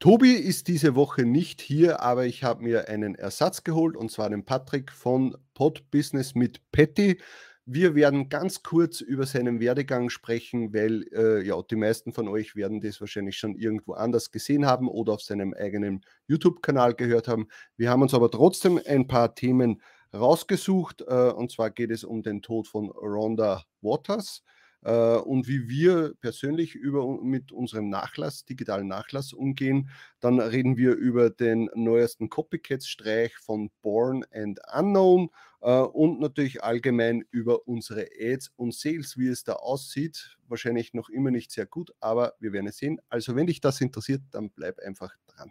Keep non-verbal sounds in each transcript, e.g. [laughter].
Tobi ist diese Woche nicht hier, aber ich habe mir einen Ersatz geholt und zwar den Patrick von Pod Business mit Patty. Wir werden ganz kurz über seinen Werdegang sprechen, weil äh, ja, die meisten von euch werden das wahrscheinlich schon irgendwo anders gesehen haben oder auf seinem eigenen YouTube-Kanal gehört haben. Wir haben uns aber trotzdem ein paar Themen rausgesucht äh, und zwar geht es um den Tod von Rhonda Waters äh, und wie wir persönlich über, mit unserem Nachlass, digitalen Nachlass umgehen. Dann reden wir über den neuesten Copycats-Streich von Born and Unknown äh, und natürlich allgemein über unsere Ads und Sales, wie es da aussieht. Wahrscheinlich noch immer nicht sehr gut, aber wir werden es sehen. Also wenn dich das interessiert, dann bleib einfach dran.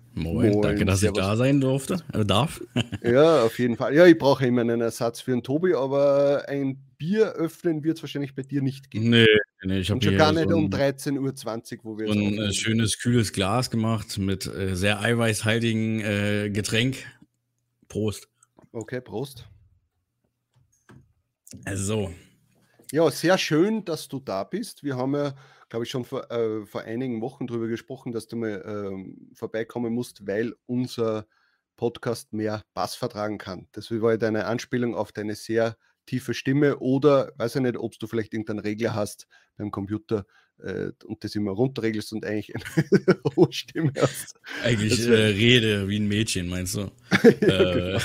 Moin, Moin, danke, dass Servus. ich da sein durfte, äh, darf. [laughs] ja, auf jeden Fall. Ja, ich brauche immer einen Ersatz für einen Tobi, aber ein Bier öffnen wird es wahrscheinlich bei dir nicht geben. Nee, nee ich habe schon gar nicht so um 13.20 Uhr, wo wir so ein äh, schönes, kühles Glas gemacht mit äh, sehr eiweißhaltigen äh, Getränk. Prost. Okay, Prost. Also. Ja, sehr schön, dass du da bist. Wir haben ja glaube ich, schon vor, äh, vor einigen Wochen darüber gesprochen, dass du mal ähm, vorbeikommen musst, weil unser Podcast mehr Bass vertragen kann. Das war deine Anspielung auf deine sehr tiefe Stimme oder weiß ich nicht, ob du vielleicht irgendeinen Regler hast beim Computer äh, und das immer runterregelst und eigentlich eine [laughs] hohe Stimme hast. Eigentlich äh, rede wie ein Mädchen, meinst du? [laughs] ja, genau.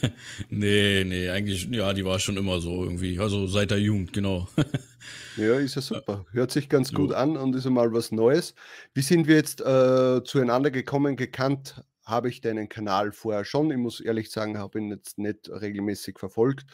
[laughs] nee, nee, eigentlich, ja, die war schon immer so irgendwie, also seit der Jugend, genau. Ja, ist ja super. Hört sich ganz jo. gut an und ist einmal was Neues. Wie sind wir jetzt äh, zueinander gekommen? Gekannt habe ich deinen Kanal vorher schon. Ich muss ehrlich sagen, habe ihn jetzt nicht regelmäßig verfolgt.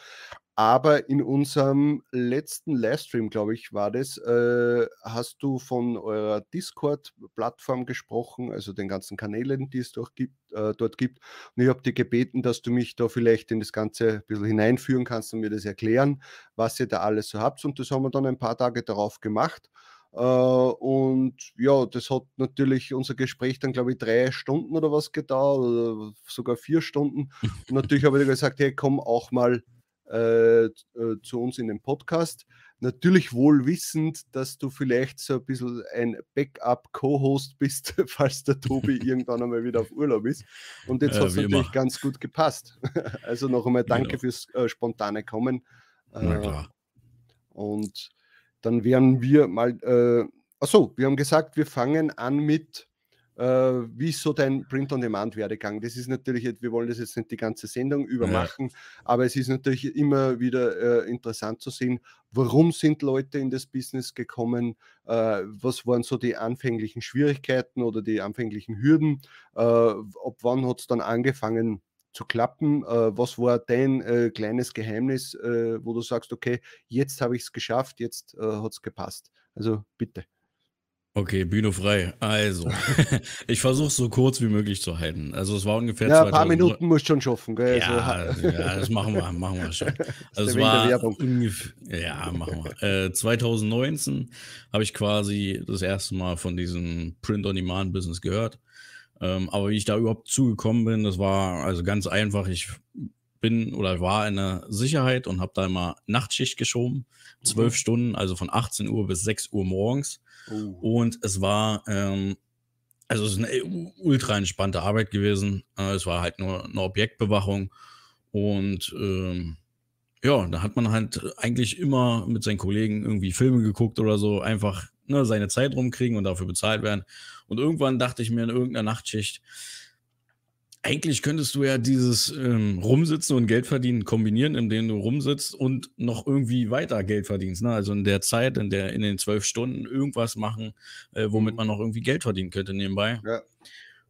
Aber in unserem letzten Livestream, glaube ich, war das, äh, hast du von eurer Discord-Plattform gesprochen, also den ganzen Kanälen, die es dort gibt. Äh, dort gibt. Und ich habe dich gebeten, dass du mich da vielleicht in das Ganze ein bisschen hineinführen kannst und mir das erklären, was ihr da alles so habt. Und das haben wir dann ein paar Tage darauf gemacht. Uh, und ja, das hat natürlich unser Gespräch dann, glaube ich, drei Stunden oder was gedauert, oder sogar vier Stunden. Und natürlich habe ich gesagt, hey, komm auch mal äh, äh, zu uns in den Podcast. Natürlich wohl wissend, dass du vielleicht so ein bisschen ein Backup-Co-Host bist, [laughs] falls der Tobi [laughs] irgendwann einmal wieder auf Urlaub ist. Und jetzt äh, hat es natürlich immer. ganz gut gepasst. [laughs] also noch einmal danke genau. fürs äh, spontane Kommen. Äh, und dann werden wir mal, äh, achso, wir haben gesagt, wir fangen an mit wie ist so dein Print-on-Demand-Werdegang? Das ist natürlich, wir wollen das jetzt nicht die ganze Sendung übermachen, ja. aber es ist natürlich immer wieder äh, interessant zu sehen, warum sind Leute in das Business gekommen, äh, was waren so die anfänglichen Schwierigkeiten oder die anfänglichen Hürden, äh, ab wann hat es dann angefangen, zu klappen? Äh, was war dein äh, kleines Geheimnis, äh, wo du sagst, okay, jetzt habe ich es geschafft, jetzt äh, hat es gepasst? Also bitte. Okay, Bühne frei. Also, [laughs] ich versuche es so kurz wie möglich zu halten. Also es war ungefähr Ja, ein paar Minuten musst du schon schaffen, gell? Ja, also, ja, das machen wir, machen wir schon. [laughs] Also es war ungefähr, ja, machen wir. Äh, 2019 habe ich quasi das erste Mal von diesem Print-on-Demand-Business gehört. Ähm, aber wie ich da überhaupt zugekommen bin, das war also ganz einfach. Ich bin oder war in der Sicherheit und habe da immer Nachtschicht geschoben. Zwölf mhm. Stunden, also von 18 Uhr bis 6 Uhr morgens. Oh. Und es war, ähm, also es ist eine ultra entspannte Arbeit gewesen. Äh, es war halt nur eine Objektbewachung. Und ähm, ja, da hat man halt eigentlich immer mit seinen Kollegen irgendwie Filme geguckt oder so, einfach ne, seine Zeit rumkriegen und dafür bezahlt werden. Und irgendwann dachte ich mir in irgendeiner Nachtschicht, eigentlich könntest du ja dieses ähm, Rumsitzen und Geld verdienen kombinieren, indem du rumsitzt und noch irgendwie weiter Geld verdienst. Ne? Also in der Zeit, in der in den zwölf Stunden irgendwas machen, äh, womit mhm. man noch irgendwie Geld verdienen könnte nebenbei. Ja.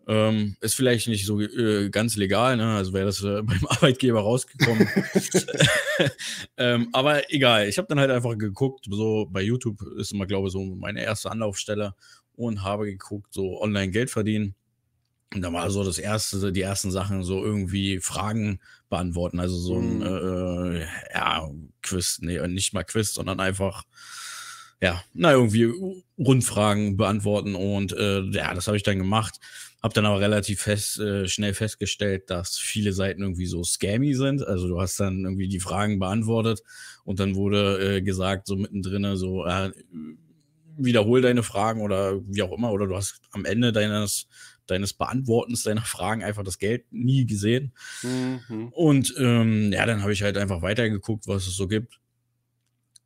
Ähm, ist vielleicht nicht so äh, ganz legal, ne? also wäre das äh, [laughs] beim Arbeitgeber rausgekommen. [laughs] ähm, aber egal, ich habe dann halt einfach geguckt, so bei YouTube ist immer, glaube ich, so meine erste Anlaufstelle und habe geguckt, so online Geld verdienen. Und da war so das erste, die ersten Sachen so irgendwie Fragen beantworten. Also so ein, mhm. äh, ja, Quiz, nee, nicht mal Quiz, sondern einfach, ja, na, irgendwie Rundfragen beantworten. Und äh, ja, das habe ich dann gemacht. Hab dann aber relativ fest, äh, schnell festgestellt, dass viele Seiten irgendwie so scammy sind. Also du hast dann irgendwie die Fragen beantwortet und dann wurde äh, gesagt, so mittendrin, so äh, wiederhol deine Fragen oder wie auch immer, oder du hast am Ende deines, deines Beantwortens deiner Fragen einfach das Geld nie gesehen. Mhm. Und ähm, ja, dann habe ich halt einfach weitergeguckt, was es so gibt.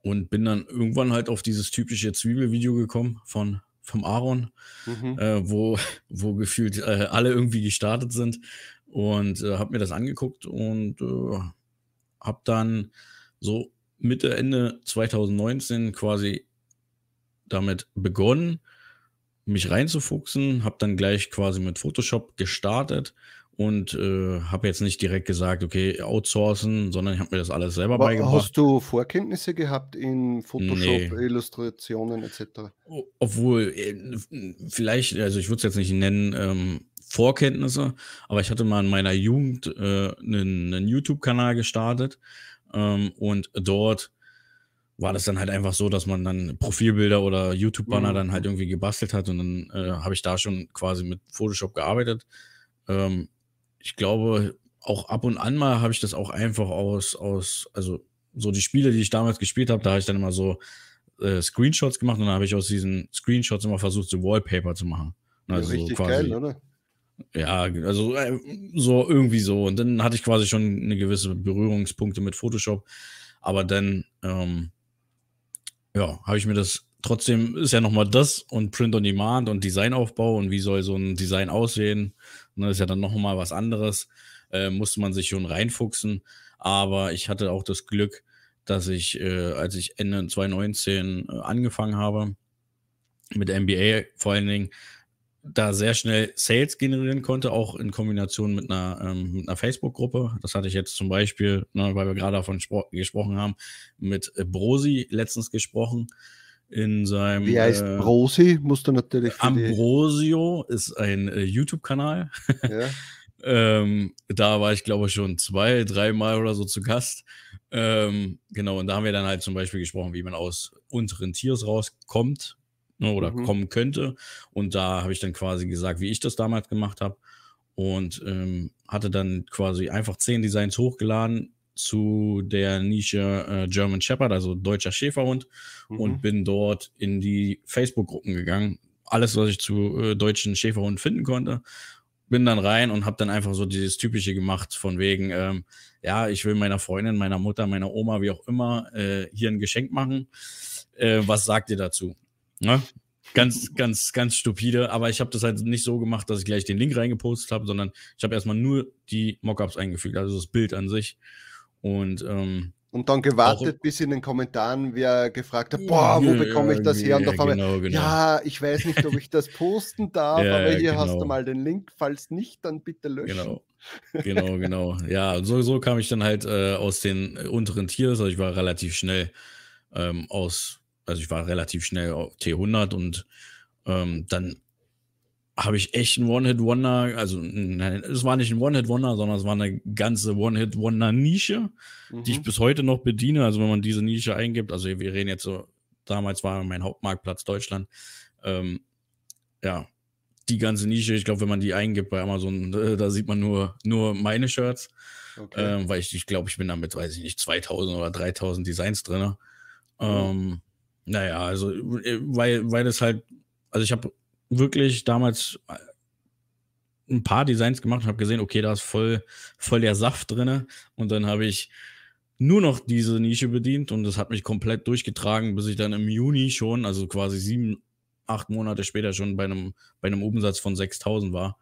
Und bin dann irgendwann halt auf dieses typische Zwiebelvideo gekommen von vom Aaron, mhm. äh, wo, [laughs] wo gefühlt äh, alle irgendwie gestartet sind und äh, habe mir das angeguckt und äh, habe dann so Mitte, Ende 2019 quasi damit begonnen, mich reinzufuchsen, habe dann gleich quasi mit Photoshop gestartet und äh, habe jetzt nicht direkt gesagt, okay, outsourcen, sondern ich habe mir das alles selber Aber beigebracht. Hast du Vorkenntnisse gehabt in Photoshop, nee. Illustrationen etc.? Obwohl, äh, vielleicht, also ich würde es jetzt nicht nennen, ähm, Vorkenntnisse, aber ich hatte mal in meiner Jugend äh, einen, einen YouTube-Kanal gestartet ähm, und dort war das dann halt einfach so, dass man dann Profilbilder oder YouTube-Banner mhm. dann halt irgendwie gebastelt hat und dann äh, habe ich da schon quasi mit Photoshop gearbeitet. Ähm, ich glaube, auch ab und an mal habe ich das auch einfach aus, aus, also so die Spiele, die ich damals gespielt habe, da habe ich dann immer so äh, Screenshots gemacht und dann habe ich aus diesen Screenshots immer versucht, so Wallpaper zu machen. Also ja, richtig quasi, geil, oder? Ja, also äh, so irgendwie so. Und dann hatte ich quasi schon eine gewisse Berührungspunkte mit Photoshop. Aber dann, ähm, ja, habe ich mir das trotzdem, ist ja nochmal das und Print on Demand und Designaufbau und wie soll so ein Design aussehen Ne, ist ja dann noch mal was anderes. Äh, musste man sich schon reinfuchsen. Aber ich hatte auch das Glück, dass ich, äh, als ich Ende 2019 äh, angefangen habe, mit MBA vor allen Dingen, da sehr schnell Sales generieren konnte, auch in Kombination mit einer, ähm, einer Facebook-Gruppe. Das hatte ich jetzt zum Beispiel, ne, weil wir gerade davon gesprochen haben, mit Brosi letztens gesprochen in seinem. Wie heißt äh, Brosi? Musst du natürlich. Ambrosio ist ein äh, YouTube-Kanal. Ja. [laughs] ähm, da war ich, glaube ich, schon zwei, dreimal oder so zu Gast. Ähm, genau, und da haben wir dann halt zum Beispiel gesprochen, wie man aus unteren Tiers rauskommt ne, oder mhm. kommen könnte. Und da habe ich dann quasi gesagt, wie ich das damals gemacht habe. Und ähm, hatte dann quasi einfach zehn Designs hochgeladen, zu der Nische äh, German Shepherd, also deutscher Schäferhund, mhm. und bin dort in die Facebook-Gruppen gegangen. Alles, was ich zu äh, deutschen Schäferhunden finden konnte. Bin dann rein und habe dann einfach so dieses Typische gemacht, von wegen, ähm, ja, ich will meiner Freundin, meiner Mutter, meiner Oma, wie auch immer, äh, hier ein Geschenk machen. Äh, was sagt ihr dazu? Ne? Ganz, ganz, ganz stupide. Aber ich habe das halt nicht so gemacht, dass ich gleich den Link reingepostet habe, sondern ich habe erstmal nur die Mockups eingefügt, also das Bild an sich. Und, ähm, und dann gewartet, bis in den Kommentaren wer gefragt hat, boah, wo bekomme ich das her? Und da genau, genau. ja, ich weiß nicht, ob ich das posten darf, [laughs] ja, aber hier genau. hast du genau. mal den Link, falls nicht, dann bitte löschen. Genau, genau, genau. Ja, so, so kam ich dann halt äh, aus den unteren Tiers, also ich war relativ schnell ähm, aus, also ich war relativ schnell auf T100 und ähm, dann habe ich echt ein One-Hit-Wonder, also nein, es war nicht ein One-Hit-Wonder, sondern es war eine ganze One-Hit-Wonder-Nische, mhm. die ich mhm. bis heute noch bediene. Also wenn man diese Nische eingibt, also wir reden jetzt so, damals war mein Hauptmarktplatz Deutschland, ähm, ja, die ganze Nische, ich glaube, wenn man die eingibt bei Amazon, äh, [laughs] da sieht man nur, nur meine Shirts, okay. ähm, weil ich, ich glaube, ich bin damit, weiß ich nicht, 2000 oder 3000 Designs drin. Mhm. Ähm, naja, also, äh, weil, weil es halt, also ich habe wirklich damals äh, ein paar Designs gemacht und habe gesehen, okay, da ist voll, voll der Saft drin. Und dann habe ich nur noch diese Nische bedient und das hat mich komplett durchgetragen, bis ich dann im Juni schon, also quasi sieben, acht Monate später schon bei einem, bei einem Umsatz von 6000 war.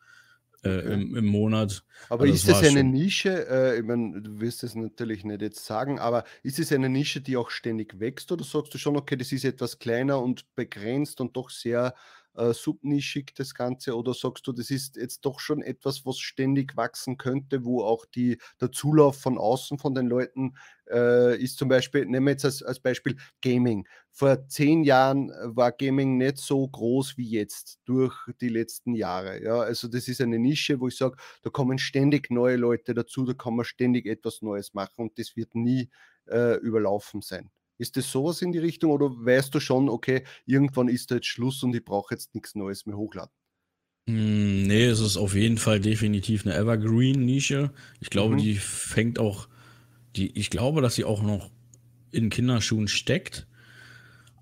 Äh, im, im, Monat. Aber also ist das eine schon... Nische? Äh, ich meine, du wirst es natürlich nicht jetzt sagen, aber ist es eine Nische, die auch ständig wächst oder sagst du schon, okay, das ist etwas kleiner und begrenzt und doch sehr äh, subnischig das Ganze oder sagst du, das ist jetzt doch schon etwas, was ständig wachsen könnte, wo auch die, der Zulauf von außen von den Leuten äh, ist zum Beispiel, nehmen wir jetzt als, als Beispiel Gaming. Vor zehn Jahren war Gaming nicht so groß wie jetzt durch die letzten Jahre. Ja, also das ist eine Nische, wo ich sage, da kommen ständig neue Leute dazu, da kann man ständig etwas Neues machen und das wird nie äh, überlaufen sein. Ist das sowas in die Richtung oder weißt du schon, okay, irgendwann ist da jetzt Schluss und ich brauche jetzt nichts Neues mehr hochladen? Hm, nee, es ist auf jeden Fall definitiv eine Evergreen-Nische. Ich glaube, mhm. die fängt auch, die, ich glaube, dass sie auch noch in Kinderschuhen steckt.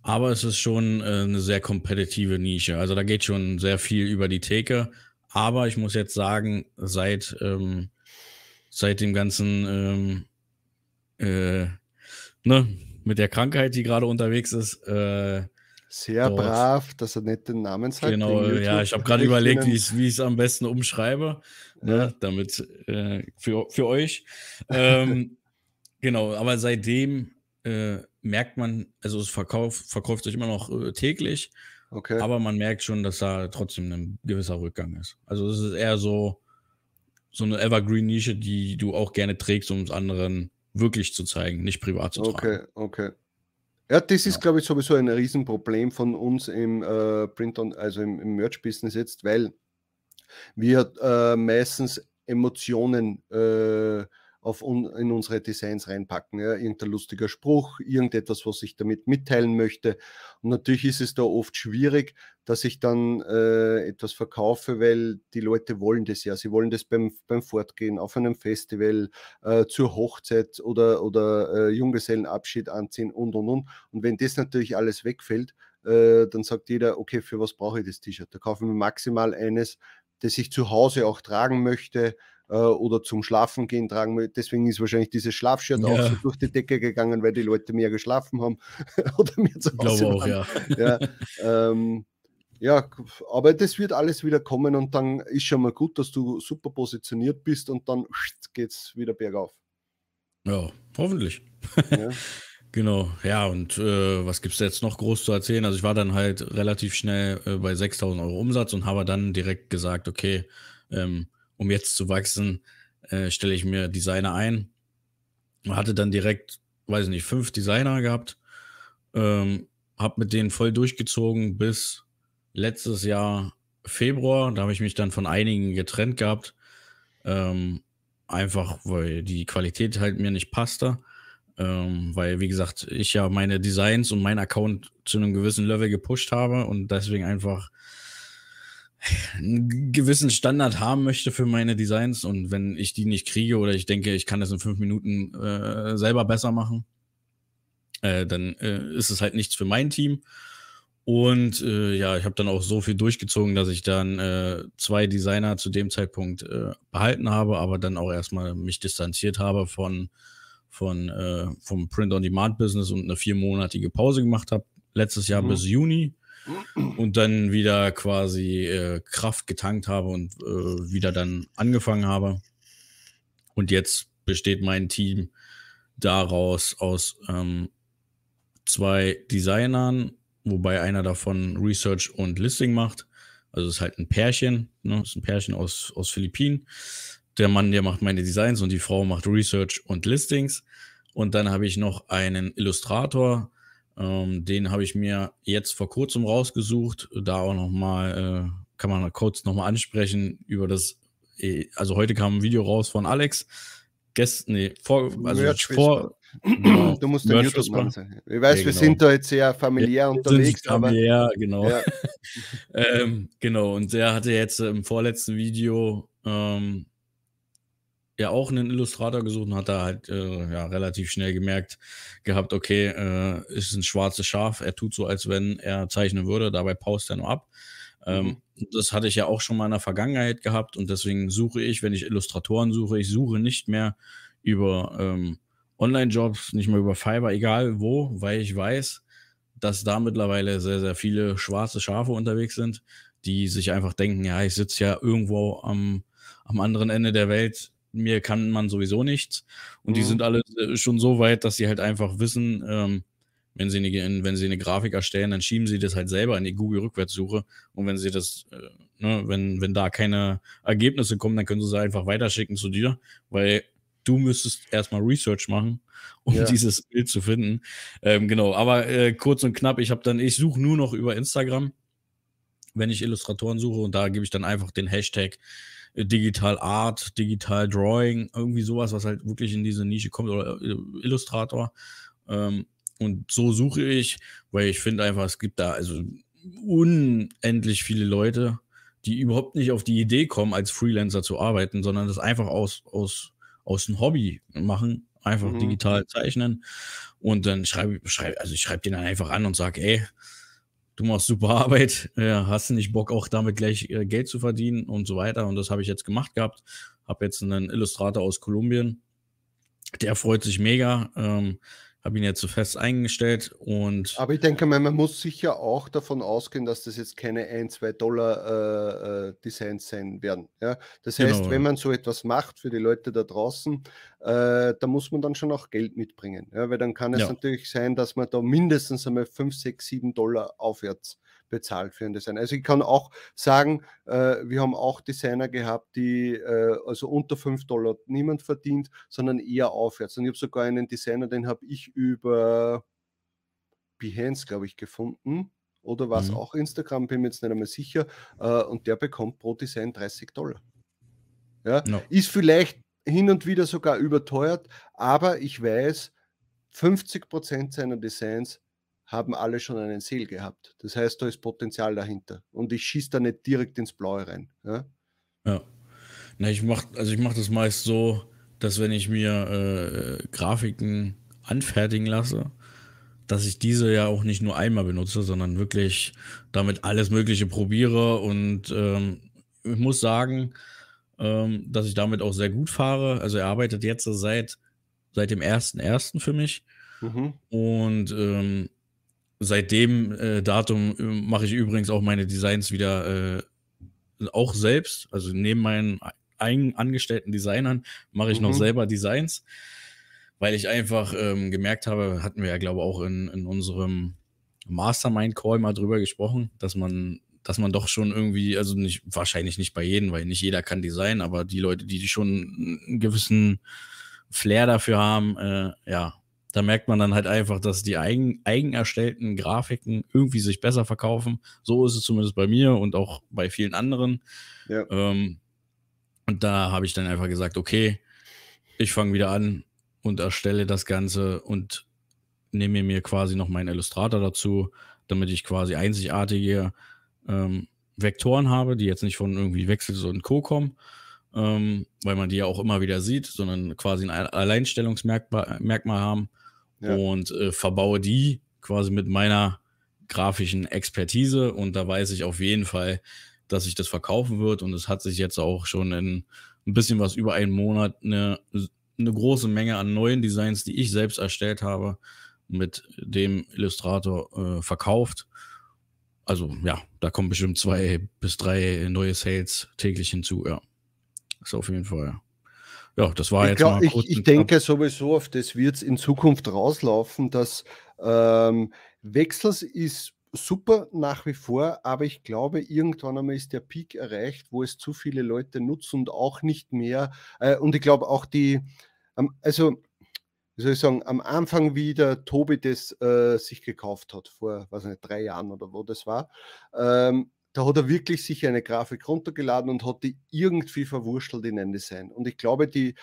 Aber es ist schon äh, eine sehr kompetitive Nische. Also da geht schon sehr viel über die Theke. Aber ich muss jetzt sagen, seit, ähm, seit dem ganzen ähm, äh, ne, mit der Krankheit, die gerade unterwegs ist. Äh, Sehr dort. brav, dass er nicht den Namen sagt. Genau, ja, ich habe gerade überlegt, wie ich es am besten umschreibe, ne, ja. ne, damit äh, für, für euch. Ähm, [laughs] genau, aber seitdem äh, merkt man, also es verkauft, verkauft sich immer noch äh, täglich, okay. aber man merkt schon, dass da trotzdem ein gewisser Rückgang ist. Also es ist eher so, so eine Evergreen-Nische, die du auch gerne trägst, um es anderen wirklich zu zeigen, nicht privat zu tragen. Okay, okay. Ja, das ist, ja. glaube ich, sowieso ein Riesenproblem von uns im äh, Print- on, also im, im Merch-Business jetzt, weil wir äh, meistens Emotionen äh, auf un, in unsere Designs reinpacken. Ja? Irgendein lustiger Spruch, irgendetwas, was ich damit mitteilen möchte. Und natürlich ist es da oft schwierig, dass ich dann äh, etwas verkaufe, weil die Leute wollen das ja. Sie wollen das beim, beim Fortgehen, auf einem Festival, äh, zur Hochzeit oder, oder äh, Junggesellenabschied anziehen und und und. Und wenn das natürlich alles wegfällt, äh, dann sagt jeder, okay, für was brauche ich das T-Shirt? Da kaufen wir maximal eines, das ich zu Hause auch tragen möchte äh, oder zum Schlafen gehen tragen. Deswegen ist wahrscheinlich dieses Schlafshirt ja. auch so durch die Decke gegangen, weil die Leute mehr geschlafen haben [laughs] oder mehr zu Hause glaube auch, ja. ja, ähm, ja, aber das wird alles wieder kommen und dann ist schon mal gut, dass du super positioniert bist und dann [laughs] geht es wieder bergauf. Ja, hoffentlich. Ja. [laughs] Genau, ja, und äh, was gibt es jetzt noch groß zu erzählen? Also ich war dann halt relativ schnell äh, bei 6000 Euro Umsatz und habe dann direkt gesagt, okay, ähm, um jetzt zu wachsen, äh, stelle ich mir Designer ein. Hatte dann direkt, weiß ich nicht, fünf Designer gehabt. Ähm, habe mit denen voll durchgezogen bis letztes Jahr Februar. Da habe ich mich dann von einigen getrennt gehabt. Ähm, einfach, weil die Qualität halt mir nicht passte. Ähm, weil, wie gesagt, ich ja meine Designs und mein Account zu einem gewissen Level gepusht habe und deswegen einfach einen gewissen Standard haben möchte für meine Designs und wenn ich die nicht kriege oder ich denke, ich kann das in fünf Minuten äh, selber besser machen, äh, dann äh, ist es halt nichts für mein Team. Und äh, ja, ich habe dann auch so viel durchgezogen, dass ich dann äh, zwei Designer zu dem Zeitpunkt äh, behalten habe, aber dann auch erstmal mich distanziert habe von, von vom Print-on-Demand-Business und eine viermonatige Pause gemacht habe. Letztes Jahr mhm. bis Juni und dann wieder quasi äh, Kraft getankt habe und äh, wieder dann angefangen habe. Und jetzt besteht mein Team daraus aus ähm, zwei Designern, wobei einer davon Research und Listing macht. Also es ist halt ein Pärchen, ne? ist ein Pärchen aus, aus Philippinen. Der Mann, der macht meine Designs und die Frau macht Research und Listings. Und dann habe ich noch einen Illustrator, ähm, den habe ich mir jetzt vor kurzem rausgesucht. Da auch nochmal, äh, kann man kurz nochmal ansprechen über das. Äh, also heute kam ein Video raus von Alex. Gestern, nee, vor, also vor, Genau. Du musst den YouTube-Mann sein. Ich weiß, ja, wir genau. sind da jetzt sehr familiär ja, unterwegs. Familiär, aber, genau. Ja. [laughs] ähm, genau, und der hatte jetzt im vorletzten Video ähm, ja auch einen Illustrator gesucht und hat da halt äh, ja, relativ schnell gemerkt gehabt, okay, äh, ist ein schwarzes Schaf, er tut so, als wenn er zeichnen würde, dabei paust er nur ab. Ähm, mhm. Das hatte ich ja auch schon mal in der Vergangenheit gehabt und deswegen suche ich, wenn ich Illustratoren suche, ich suche nicht mehr über ähm, Online-Jobs, nicht mehr über Fiverr, egal wo, weil ich weiß, dass da mittlerweile sehr, sehr viele schwarze Schafe unterwegs sind, die sich einfach denken, ja, ich sitze ja irgendwo am, am anderen Ende der Welt, mir kann man sowieso nichts. Und mhm. die sind alle äh, schon so weit, dass sie halt einfach wissen, ähm, wenn sie, eine, wenn sie eine Grafik erstellen, dann schieben sie das halt selber in die Google-Rückwärtssuche. Und wenn sie das, äh, ne, wenn, wenn da keine Ergebnisse kommen, dann können sie sie einfach weiterschicken zu dir, weil du müsstest erstmal Research machen, [laughs] um ja. dieses Bild zu finden. Ähm, genau, aber äh, kurz und knapp, ich habe dann, ich suche nur noch über Instagram, wenn ich Illustratoren suche und da gebe ich dann einfach den Hashtag Digital Art, Digital Drawing, irgendwie sowas, was halt wirklich in diese Nische kommt oder äh, Illustrator. Ähm, und so suche ich, weil ich finde einfach, es gibt da also unendlich viele Leute, die überhaupt nicht auf die Idee kommen, als Freelancer zu arbeiten, sondern das einfach aus, aus, aus einem Hobby machen, einfach mhm. digital zeichnen. Und dann schreibe schreib, also ich schreibe den dann einfach an und sage, ey, du machst super [laughs] Arbeit, äh, hast nicht Bock, auch damit gleich äh, Geld zu verdienen und so weiter. Und das habe ich jetzt gemacht gehabt. Habe jetzt einen Illustrator aus Kolumbien. Der freut sich mega. Ähm, habe ihn jetzt so fest eingestellt und. Aber ich denke mal, man muss sicher auch davon ausgehen, dass das jetzt keine 1, 2 Dollar äh, äh, Designs sein werden. Ja? Das heißt, genau. wenn man so etwas macht für die Leute da draußen, äh, da muss man dann schon auch Geld mitbringen. Ja? Weil dann kann es ja. natürlich sein, dass man da mindestens einmal 5, 6, 7 Dollar aufwärts bezahlt für ein Design. Also ich kann auch sagen, äh, wir haben auch Designer gehabt, die äh, also unter 5 Dollar niemand verdient, sondern eher aufwärts. Und ich habe sogar einen Designer, den habe ich über Behance, glaube ich, gefunden. Oder war es mhm. auch Instagram, bin mir jetzt nicht einmal sicher. Äh, und der bekommt pro Design 30 Dollar. Ja? No. Ist vielleicht hin und wieder sogar überteuert, aber ich weiß, 50 Prozent seiner Designs haben alle schon einen Seel gehabt. Das heißt, da ist Potenzial dahinter. Und ich schieße da nicht direkt ins Blaue rein. Ja. ja. Na, ich mache also ich mach das meist so, dass wenn ich mir äh, Grafiken anfertigen lasse, dass ich diese ja auch nicht nur einmal benutze, sondern wirklich damit alles Mögliche probiere. Und ähm, ich muss sagen, ähm, dass ich damit auch sehr gut fahre. Also er arbeitet jetzt seit, seit dem 1.1. für mich. Mhm. Und ähm, seit dem äh, Datum äh, mache ich übrigens auch meine Designs wieder äh, auch selbst. Also neben meinen eigen angestellten Designern mache ich mhm. noch selber Designs, weil ich einfach ähm, gemerkt habe, hatten wir ja, glaube ich, auch in, in unserem Mastermind-Call mal drüber gesprochen, dass man, dass man doch schon irgendwie, also nicht, wahrscheinlich nicht bei jedem, weil nicht jeder kann Design, aber die Leute, die schon einen gewissen Flair dafür haben, äh, ja, da merkt man dann halt einfach, dass die eigen, eigen erstellten Grafiken irgendwie sich besser verkaufen. So ist es zumindest bei mir und auch bei vielen anderen. Ja. Ähm, und da habe ich dann einfach gesagt, okay, ich fange wieder an und erstelle das Ganze und nehme mir quasi noch meinen Illustrator dazu, damit ich quasi einzigartige ähm, Vektoren habe, die jetzt nicht von irgendwie Wechsel und Co. kommen, ähm, weil man die ja auch immer wieder sieht, sondern quasi ein Alleinstellungsmerkmal Merkmal haben ja. und äh, verbaue die quasi mit meiner grafischen Expertise und da weiß ich auf jeden Fall, dass sich das verkaufen wird und es hat sich jetzt auch schon in ein bisschen was über einen Monat eine, eine große Menge an neuen Designs, die ich selbst erstellt habe, mit dem Illustrator äh, verkauft. Also ja, da kommen bestimmt zwei bis drei neue Sales täglich hinzu, ja. Ist auf jeden Fall ja, das war ich jetzt glaub, mal kurz Ich, ich denke sowieso, auf das wird es in Zukunft rauslaufen, dass ähm, Wechsels ist super nach wie vor, aber ich glaube, irgendwann einmal ist der Peak erreicht, wo es zu viele Leute nutzen und auch nicht mehr. Äh, und ich glaube auch die, ähm, also wie soll ich sagen, am Anfang, wie der Tobi das äh, sich gekauft hat, vor, weiß nicht, drei Jahren oder wo das war, ähm, da hat er wirklich sich eine Grafik runtergeladen und hat die irgendwie verwurschtelt in ein Design. Und ich glaube, die,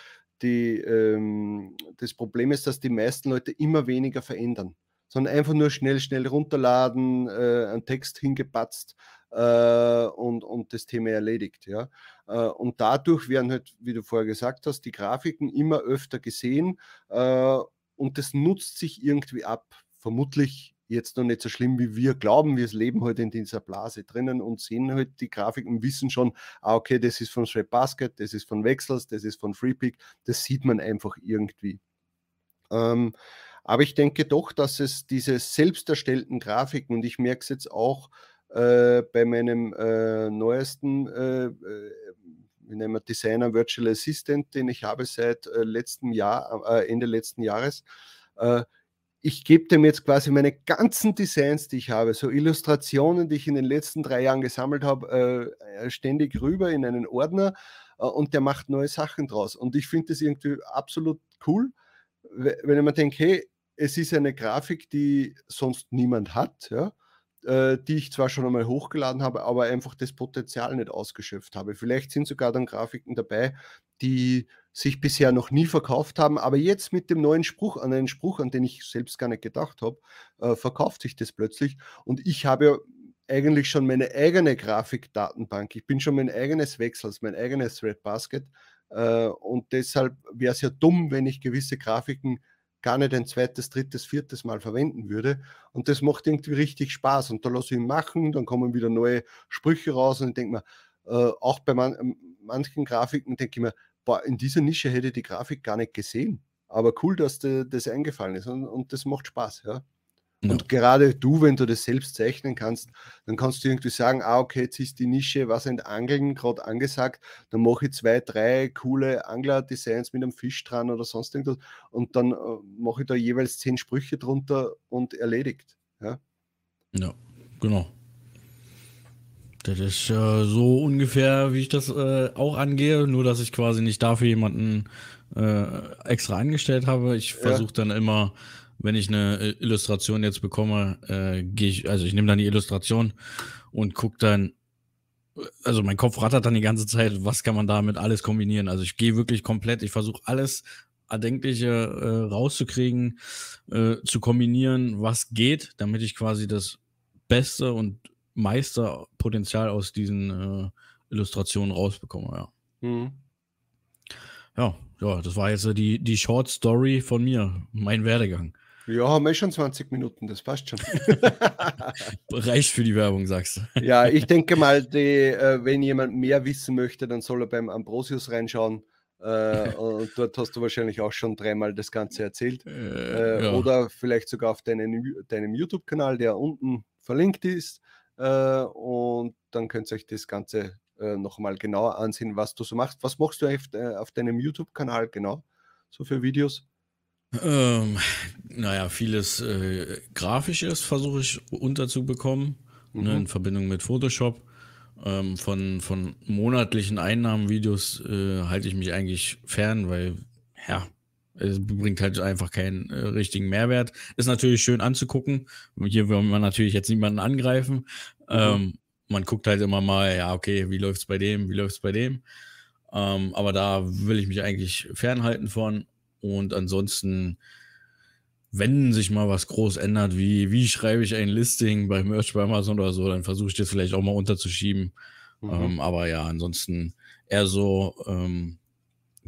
die, ähm, das Problem ist, dass die meisten Leute immer weniger verändern, sondern einfach nur schnell, schnell runterladen, äh, einen Text hingepatzt äh, und, und das Thema erledigt. Ja? Äh, und dadurch werden halt, wie du vorher gesagt hast, die Grafiken immer öfter gesehen äh, und das nutzt sich irgendwie ab. Vermutlich jetzt noch nicht so schlimm, wie wir glauben. Wir leben heute halt in dieser Blase drinnen und sehen halt die Grafiken, wissen schon, ah, okay, das ist von Straight Basket, das ist von Wechsels, das ist von Freepick. Das sieht man einfach irgendwie. Ähm, aber ich denke doch, dass es diese selbst erstellten Grafiken, und ich merke es jetzt auch äh, bei meinem äh, neuesten äh, äh wir nennen Designer Virtual Assistant, den ich habe seit äh, letztem Jahr, äh, Ende letzten Jahres, ich gebe dem jetzt quasi meine ganzen Designs, die ich habe, so Illustrationen, die ich in den letzten drei Jahren gesammelt habe, äh, ständig rüber in einen Ordner äh, und der macht neue Sachen draus. Und ich finde das irgendwie absolut cool, wenn ich mir denke, hey, es ist eine Grafik, die sonst niemand hat, ja, äh, die ich zwar schon einmal hochgeladen habe, aber einfach das Potenzial nicht ausgeschöpft habe. Vielleicht sind sogar dann Grafiken dabei, die sich bisher noch nie verkauft haben, aber jetzt mit dem neuen Spruch, an einen Spruch, an den ich selbst gar nicht gedacht habe, äh, verkauft sich das plötzlich. Und ich habe eigentlich schon meine eigene Grafikdatenbank. Ich bin schon mein eigenes Wechsels, mein eigenes Threadbasket. Äh, und deshalb wäre es ja dumm, wenn ich gewisse Grafiken gar nicht ein zweites, drittes, viertes Mal verwenden würde. Und das macht irgendwie richtig Spaß. Und da lasse ich ihn machen, dann kommen wieder neue Sprüche raus und ich denke mir, äh, auch bei man, manchen Grafiken denke ich mir, boah, in dieser Nische hätte ich die Grafik gar nicht gesehen. Aber cool, dass dir das eingefallen ist und, und das macht Spaß, ja. Ja. Und gerade du, wenn du das selbst zeichnen kannst, dann kannst du irgendwie sagen, ah, okay, jetzt ist die Nische was in Angeln gerade angesagt, dann mache ich zwei, drei coole Angler-Designs mit einem Fisch dran oder sonst irgendwas und dann äh, mache ich da jeweils zehn Sprüche drunter und erledigt. Ja, ja genau. Das ist äh, so ungefähr, wie ich das äh, auch angehe, nur dass ich quasi nicht dafür jemanden äh, extra angestellt habe. Ich versuche ja. dann immer wenn ich eine äh, Illustration jetzt bekomme, äh, gehe ich, also ich nehme dann die Illustration und gucke dann, also mein Kopf rattert dann die ganze Zeit, was kann man damit alles kombinieren. Also ich gehe wirklich komplett, ich versuche alles Erdenkliche äh, rauszukriegen, äh, zu kombinieren, was geht, damit ich quasi das beste und meiste Potenzial aus diesen äh, Illustrationen rausbekomme, ja. Mhm. Ja, ja, das war jetzt die, die Short Story von mir, mein Werdegang. Ja, haben wir schon 20 Minuten, das passt schon. [laughs] Reicht für die Werbung, sagst du. [laughs] Ja, ich denke mal, die, äh, wenn jemand mehr wissen möchte, dann soll er beim Ambrosius reinschauen. Äh, [laughs] und dort hast du wahrscheinlich auch schon dreimal das Ganze erzählt. Äh, ja. Oder vielleicht sogar auf deinen, deinem YouTube-Kanal, der unten verlinkt ist. Äh, und dann könnt ihr euch das Ganze äh, nochmal genauer ansehen, was du so machst. Was machst du auf, auf deinem YouTube-Kanal genau? So für Videos? Ähm, naja, vieles äh, Grafisches versuche ich unterzubekommen, ne, mhm. ne, in Verbindung mit Photoshop. Ähm, von, von monatlichen Einnahmenvideos äh, halte ich mich eigentlich fern, weil, ja, es bringt halt einfach keinen äh, richtigen Mehrwert. Ist natürlich schön anzugucken. Hier will man natürlich jetzt niemanden angreifen. Mhm. Ähm, man guckt halt immer mal, ja, okay, wie läuft es bei dem, wie läuft es bei dem. Ähm, aber da will ich mich eigentlich fernhalten von. Und ansonsten, wenn sich mal was groß ändert, wie, wie schreibe ich ein Listing bei Merch bei Amazon oder so, dann versuche ich das vielleicht auch mal unterzuschieben. Mhm. Ähm, aber ja, ansonsten eher so ähm,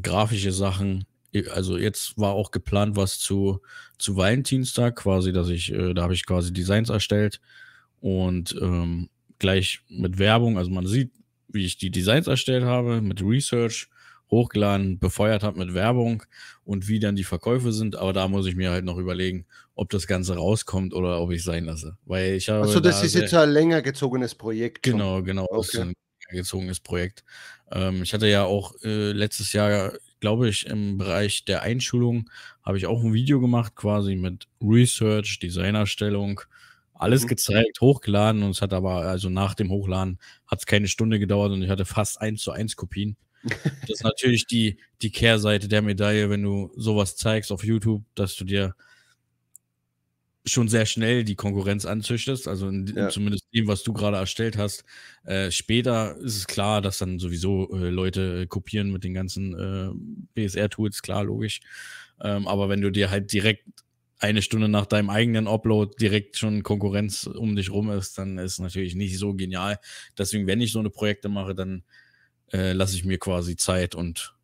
grafische Sachen. Also jetzt war auch geplant, was zu, zu Valentinstag quasi, dass ich, äh, da habe ich quasi Designs erstellt und ähm, gleich mit Werbung, also man sieht, wie ich die Designs erstellt habe, mit Research hochgeladen, befeuert habe mit Werbung und wie dann die Verkäufe sind. Aber da muss ich mir halt noch überlegen, ob das Ganze rauskommt oder ob ich sein lasse. Weil ich habe. Achso, das da ist jetzt ein länger gezogenes Projekt. Genau, genau. Okay. Das ist ein gezogenes Projekt. Ähm, ich hatte ja auch äh, letztes Jahr, glaube ich, im Bereich der Einschulung habe ich auch ein Video gemacht, quasi mit Research, Designerstellung alles mhm. gezeigt, hochgeladen und es hat aber, also nach dem Hochladen hat es keine Stunde gedauert und ich hatte fast eins zu eins Kopien. [laughs] Das ist natürlich die, die Kehrseite der Medaille, wenn du sowas zeigst auf YouTube, dass du dir schon sehr schnell die Konkurrenz anzüchtest, also in, ja. zumindest dem, was du gerade erstellt hast. Äh, später ist es klar, dass dann sowieso äh, Leute äh, kopieren mit den ganzen äh, BSR-Tools, klar, logisch. Ähm, aber wenn du dir halt direkt eine Stunde nach deinem eigenen Upload direkt schon Konkurrenz um dich rum ist, dann ist es natürlich nicht so genial. Deswegen, wenn ich so eine Projekte mache, dann äh, lasse ich mir quasi Zeit und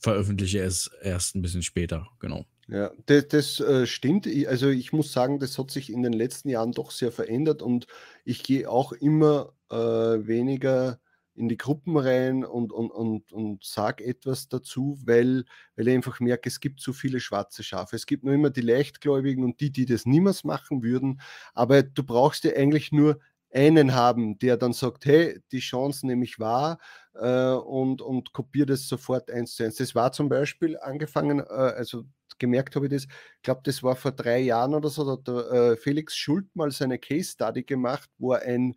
veröffentliche es erst ein bisschen später, genau. Ja, das, das äh, stimmt. Also ich muss sagen, das hat sich in den letzten Jahren doch sehr verändert und ich gehe auch immer äh, weniger in die Gruppen rein und, und, und, und sage etwas dazu, weil, weil ich einfach merke, es gibt zu viele schwarze Schafe. Es gibt nur immer die Leichtgläubigen und die, die das niemals machen würden. Aber du brauchst ja eigentlich nur einen haben, der dann sagt, hey, die Chance nehme ich wahr äh, und, und kopiere das sofort eins zu eins. Das war zum Beispiel angefangen, äh, also gemerkt habe ich das, ich glaube, das war vor drei Jahren oder so, da hat der, äh, Felix Schult mal seine Case Study gemacht, wo ein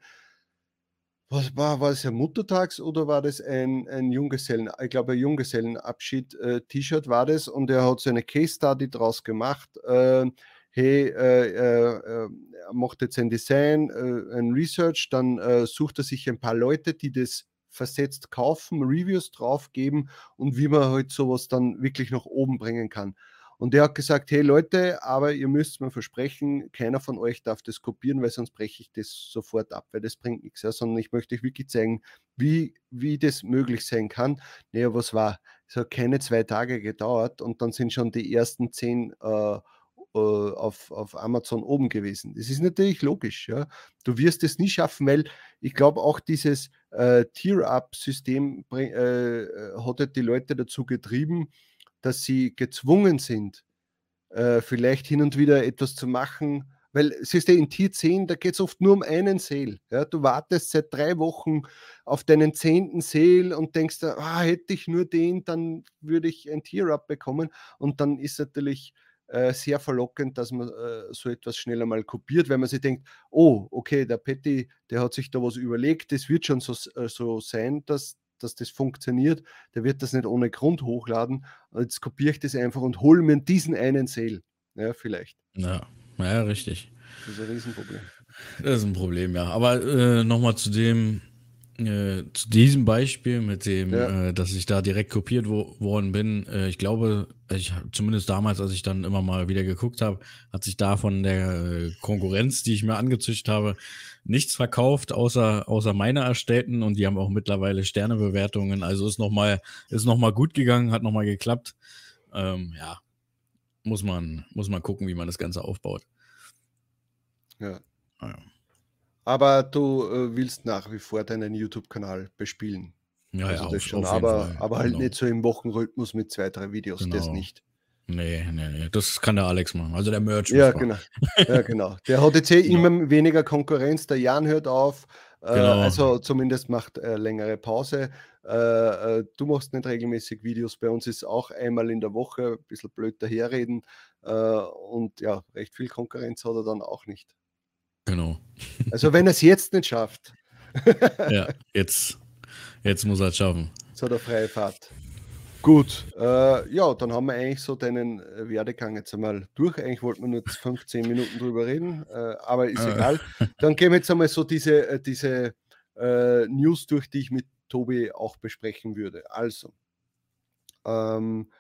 was war, war es ein Muttertags oder war das ein, ein Junggesellen, ich glaube ein Junggesellenabschied-T-Shirt äh, war das und er hat so eine Case Study draus gemacht. Äh, hey, äh, äh, er macht jetzt ein Design, äh, ein Research, dann äh, sucht er sich ein paar Leute, die das versetzt kaufen, Reviews drauf geben und wie man halt sowas dann wirklich nach oben bringen kann. Und der hat gesagt, hey Leute, aber ihr müsst mir versprechen, keiner von euch darf das kopieren, weil sonst breche ich das sofort ab, weil das bringt nichts, ja, sondern ich möchte euch wirklich zeigen, wie, wie das möglich sein kann. Naja, was war? Es hat keine zwei Tage gedauert und dann sind schon die ersten zehn äh, äh auf, auf Amazon oben gewesen. Das ist natürlich logisch. Ja. Du wirst es nie schaffen, weil ich glaube auch dieses äh, Tier-Up-System äh, hat die Leute dazu getrieben, dass sie gezwungen sind, äh, vielleicht hin und wieder etwas zu machen, weil siehst du, in Tier 10, da geht es oft nur um einen Sale. Ja? Du wartest seit drei Wochen auf deinen zehnten Sale und denkst, ah, hätte ich nur den, dann würde ich ein Tier-Up bekommen. Und dann ist natürlich äh, sehr verlockend, dass man äh, so etwas schneller mal kopiert, weil man sich denkt, oh, okay, der Petty, der hat sich da was überlegt, das wird schon so, äh, so sein, dass dass das funktioniert, der wird das nicht ohne Grund hochladen. Jetzt kopiere ich das einfach und hole mir diesen einen Sale. Ja, vielleicht. Ja, ja, richtig. Das ist ein Riesenproblem. Das ist ein Problem, ja. Aber äh, nochmal zu dem, äh, zu diesem Beispiel mit dem, ja. äh, dass ich da direkt kopiert wo, worden bin. Äh, ich glaube, ich, zumindest damals, als ich dann immer mal wieder geguckt habe, hat sich da von der äh, Konkurrenz, die ich mir angezüchtet habe, nichts verkauft, außer, außer meine erstellten und die haben auch mittlerweile Sternebewertungen. Also ist nochmal ist noch mal gut gegangen, hat nochmal geklappt. Ähm, ja, muss man, muss man gucken, wie man das Ganze aufbaut. Ja. ja. Aber du äh, willst nach wie vor deinen YouTube-Kanal bespielen. Ja, also ja, das auf, schon, auf aber, aber halt genau. nicht so im Wochenrhythmus mit zwei, drei Videos, genau. das nicht. Nee, nee, nee, das kann der Alex machen. Also der Merch. Ja, genau. ja, genau. Der hat jetzt eh [laughs] genau. immer weniger Konkurrenz. Der Jan hört auf. Äh, genau. Also zumindest macht äh, längere Pause. Äh, äh, du machst nicht regelmäßig Videos. Bei uns ist auch einmal in der Woche ein bisschen blöd daherreden. Äh, und ja, recht viel Konkurrenz hat er dann auch nicht. Genau. Also wenn [laughs] er es jetzt nicht schafft. ja, jetzt, jetzt muss er es schaffen. So der freie Fahrt. Gut, äh, ja, dann haben wir eigentlich so deinen äh, Werdegang jetzt einmal durch. Eigentlich wollten wir nur 15 Minuten drüber reden, äh, aber ist äh. egal. Dann gehen wir jetzt einmal so diese, äh, diese äh, News durch, die ich mit Tobi auch besprechen würde. Also, ähm,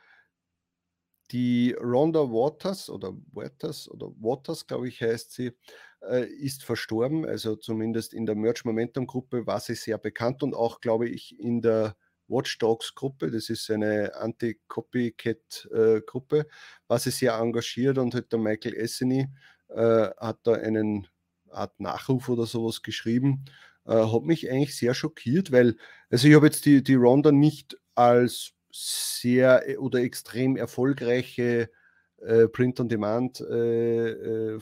die Rhonda Waters oder Waters oder Waters, glaube ich, heißt sie, ist verstorben. Also zumindest in der Merch Momentum Gruppe war sie sehr bekannt und auch, glaube ich, in der Watchdogs-Gruppe, das ist eine Anti-Copycat-Gruppe, war sie sehr engagiert und hat der Michael Esseny äh, hat da einen Art Nachruf oder sowas geschrieben. Äh, hat mich eigentlich sehr schockiert, weil, also ich habe jetzt die, die Ronda nicht als sehr äh, oder extrem erfolgreiche äh, Print-on-Demand äh, äh,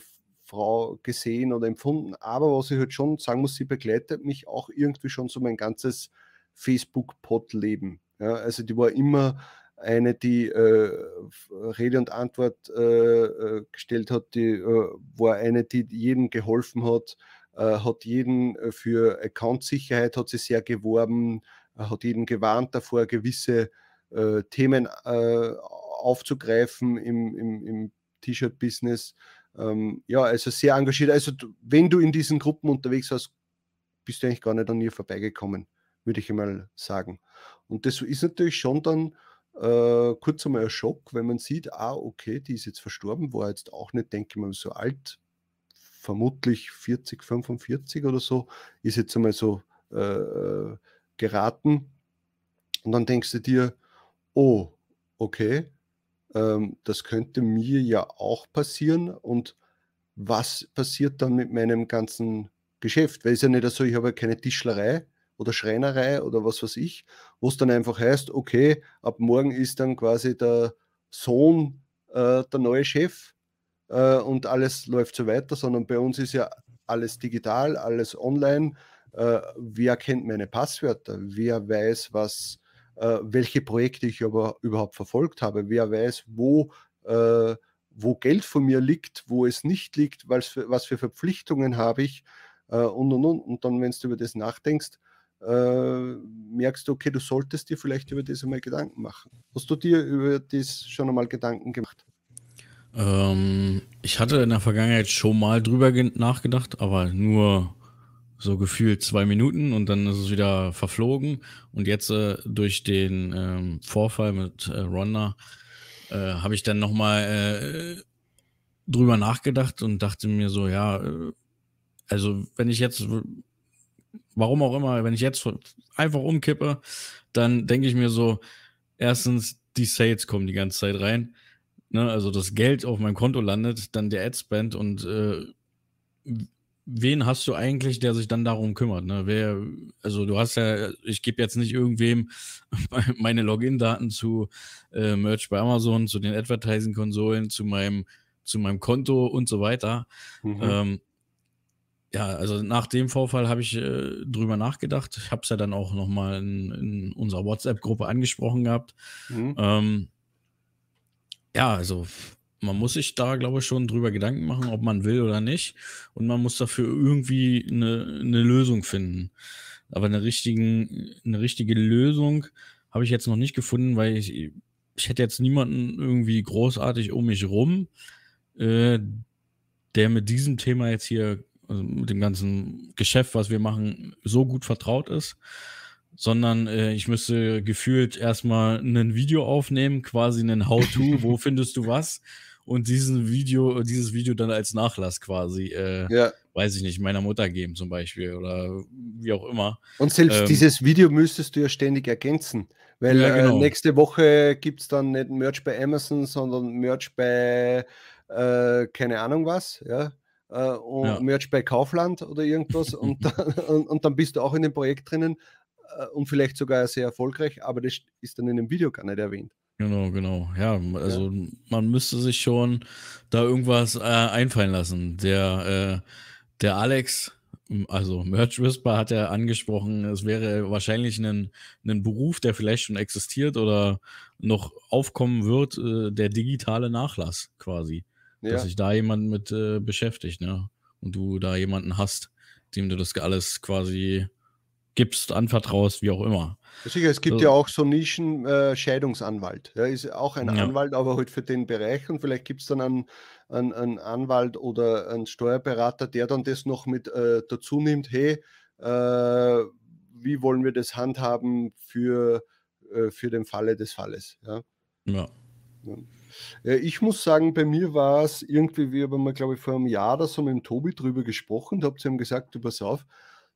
gesehen oder empfunden, aber was ich halt schon sagen muss, sie begleitet mich auch irgendwie schon so mein ganzes Facebook-Pod leben. Ja, also die war immer eine, die äh, Rede und Antwort äh, äh, gestellt hat, die äh, war eine, die jedem geholfen hat, äh, hat jeden äh, für Account-Sicherheit hat sie sehr geworben, hat jeden gewarnt davor, gewisse Themen aufzugreifen im, im, im T-Shirt-Business. Ähm, ja, also sehr engagiert. Also wenn du in diesen Gruppen unterwegs warst, bist du eigentlich gar nicht an ihr vorbeigekommen würde ich einmal sagen. Und das ist natürlich schon dann äh, kurz einmal ein Schock, wenn man sieht, ah, okay, die ist jetzt verstorben, war jetzt auch nicht, denke ich mal, so alt, vermutlich 40, 45 oder so, ist jetzt einmal so äh, geraten. Und dann denkst du dir, oh, okay, ähm, das könnte mir ja auch passieren. Und was passiert dann mit meinem ganzen Geschäft? Weil es ja nicht so, ich habe ja keine Tischlerei, oder Schreinerei oder was weiß ich, wo es dann einfach heißt, okay, ab morgen ist dann quasi der Sohn äh, der neue Chef äh, und alles läuft so weiter, sondern bei uns ist ja alles digital, alles online. Äh, wer kennt meine Passwörter? Wer weiß, was, äh, welche Projekte ich aber überhaupt verfolgt habe? Wer weiß, wo äh, wo Geld von mir liegt, wo es nicht liegt, was für, was für Verpflichtungen habe ich äh, und und und. Und dann, wenn du über das nachdenkst, äh, merkst du, okay, du solltest dir vielleicht über das einmal Gedanken machen. Hast du dir über das schon einmal Gedanken gemacht? Ähm, ich hatte in der Vergangenheit schon mal drüber nachgedacht, aber nur so gefühlt zwei Minuten und dann ist es wieder verflogen. Und jetzt äh, durch den ähm, Vorfall mit äh, Ronda äh, habe ich dann nochmal äh, drüber nachgedacht und dachte mir so, ja, äh, also wenn ich jetzt, warum auch immer, wenn ich jetzt einfach umkippe, dann denke ich mir so, erstens, die Sales kommen die ganze Zeit rein. Ne? Also das Geld auf meinem Konto landet, dann der Adspend und äh, wen hast du eigentlich, der sich dann darum kümmert? Ne? Wer, also du hast ja, ich gebe jetzt nicht irgendwem [laughs] meine Login-Daten zu äh, Merch bei Amazon, zu den Advertising-Konsolen, zu meinem, zu meinem Konto und so weiter. Mhm. Ähm, ja, also nach dem Vorfall habe ich äh, drüber nachgedacht. Ich habe es ja dann auch nochmal in, in unserer WhatsApp-Gruppe angesprochen gehabt. Mhm. Ähm, ja, also man muss sich da, glaube ich, schon drüber Gedanken machen, ob man will oder nicht. Und man muss dafür irgendwie eine, eine Lösung finden. Aber eine, richtigen, eine richtige Lösung habe ich jetzt noch nicht gefunden, weil ich, ich hätte jetzt niemanden irgendwie großartig um mich rum, äh, der mit diesem Thema jetzt hier, also mit dem ganzen Geschäft, was wir machen, so gut vertraut ist sondern äh, ich müsste gefühlt erstmal ein Video aufnehmen, quasi ein How-To, [laughs] wo findest du was? Und diesen Video, dieses Video dann als Nachlass quasi, äh, ja. weiß ich nicht, meiner Mutter geben zum Beispiel oder wie auch immer. Und selbst ähm, dieses Video müsstest du ja ständig ergänzen, weil ja, äh, genau. äh, nächste Woche gibt es dann nicht Merch bei Amazon, sondern Merch bei äh, keine Ahnung was, ja. Äh, und ja. Merch bei Kaufland oder irgendwas [laughs] und, dann, und, und, dann bist du auch in dem Projekt drinnen äh, und vielleicht sogar sehr erfolgreich, aber das ist dann in dem Video gar nicht erwähnt. Genau, genau. Ja, also ja. man müsste sich schon da irgendwas äh, einfallen lassen. Der, äh, der Alex, also Merch Whisper hat ja angesprochen, es wäre wahrscheinlich ein, ein Beruf, der vielleicht schon existiert oder noch aufkommen wird, äh, der digitale Nachlass quasi. Ja. Dass sich da jemand mit äh, beschäftigt, ne? Und du da jemanden hast, dem du das alles quasi gibst, anvertraust, wie auch immer. Sicher, es gibt so. ja auch so Nischen äh, Scheidungsanwalt. Ja, ist auch ein ja. Anwalt, aber halt für den Bereich und vielleicht gibt es dann einen, einen, einen, Anwalt oder einen Steuerberater, der dann das noch mit äh, dazu nimmt, hey, äh, wie wollen wir das handhaben für, äh, für den Falle des Falles. Ja. ja. Ja. Ich muss sagen, bei mir war es irgendwie, wir haben mal, glaube ich, vor einem Jahr da so mit dem Tobi drüber gesprochen, da habt ihr ihm gesagt, du pass auf,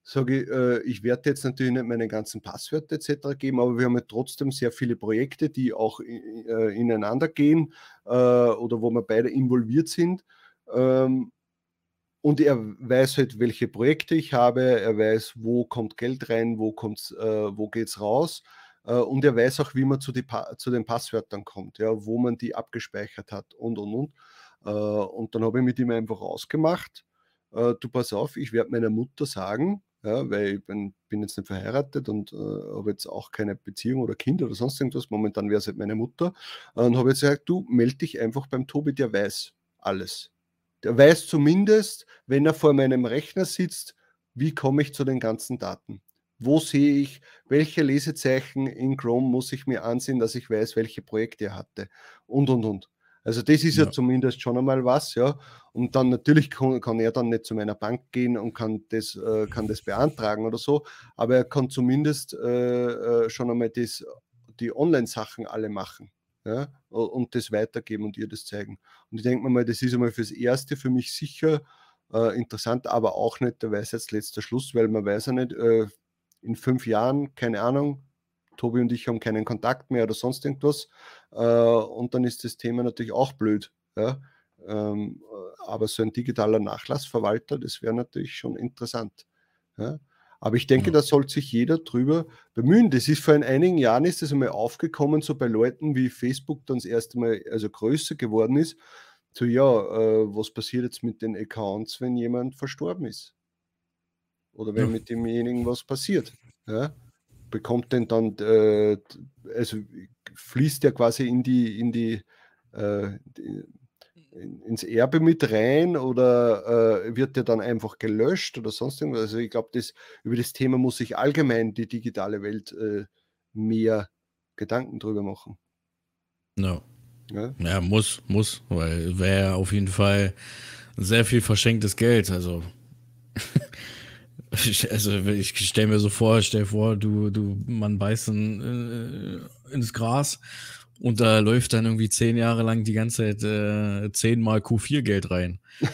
sage ich, äh, ich werde jetzt natürlich nicht meine ganzen Passwörter etc. geben, aber wir haben ja trotzdem sehr viele Projekte, die auch äh, ineinander gehen äh, oder wo wir beide involviert sind. Ähm, und er weiß halt, welche Projekte ich habe, er weiß, wo kommt Geld rein, wo, kommt's, äh, wo geht es raus. Äh, und er weiß auch, wie man zu, zu den Passwörtern kommt, ja, wo man die abgespeichert hat und und und. Äh, und dann habe ich mit ihm einfach ausgemacht, du pass auf, ich werde meiner Mutter sagen, ja, weil ich bin, bin jetzt nicht verheiratet und äh, habe jetzt auch keine Beziehung oder Kind oder sonst irgendwas. Momentan wäre es halt meine Mutter. Und habe jetzt gesagt, du melde dich einfach beim Tobi, der weiß alles. Der weiß zumindest, wenn er vor meinem Rechner sitzt, wie komme ich zu den ganzen Daten. Wo sehe ich, welche Lesezeichen in Chrome muss ich mir ansehen, dass ich weiß, welche Projekte er hatte und und und. Also das ist ja, ja zumindest schon einmal was, ja. Und dann natürlich kann, kann, er dann nicht zu meiner Bank gehen und kann das, äh, kann das beantragen oder so, aber er kann zumindest äh, äh, schon einmal das, die Online-Sachen alle machen. Ja, und das weitergeben und ihr das zeigen. Und ich denke mir mal, das ist einmal fürs Erste für mich sicher äh, interessant, aber auch nicht der Weisheits letzter Schluss, weil man weiß ja nicht, äh, in fünf Jahren, keine Ahnung, Tobi und ich haben keinen Kontakt mehr oder sonst irgendwas. Äh, und dann ist das Thema natürlich auch blöd. Ja? Ähm, aber so ein digitaler Nachlassverwalter, das wäre natürlich schon interessant. Ja? Aber ich denke, ja. da sollte sich jeder drüber bemühen. Das ist vor einigen Jahren ist das einmal aufgekommen, so bei Leuten, wie Facebook dann das erste Mal also größer geworden ist. So, ja, äh, was passiert jetzt mit den Accounts, wenn jemand verstorben ist? Oder wenn ja. mit demjenigen was passiert? Ja? bekommt denn dann, äh, also fließt ja quasi in die, in die, äh, die, ins Erbe mit rein oder äh, wird der dann einfach gelöscht oder sonst irgendwas? Also ich glaube, das, über das Thema muss sich allgemein die digitale Welt äh, mehr Gedanken drüber machen. No. Ja? ja, muss, muss, weil wäre auf jeden Fall sehr viel verschenktes Geld. Also, [laughs] also ich stelle mir so vor, stell vor, du, du, man beißt in, äh, ins Gras und da läuft dann irgendwie zehn Jahre lang die ganze Zeit äh, zehnmal Q4-Geld rein. [laughs]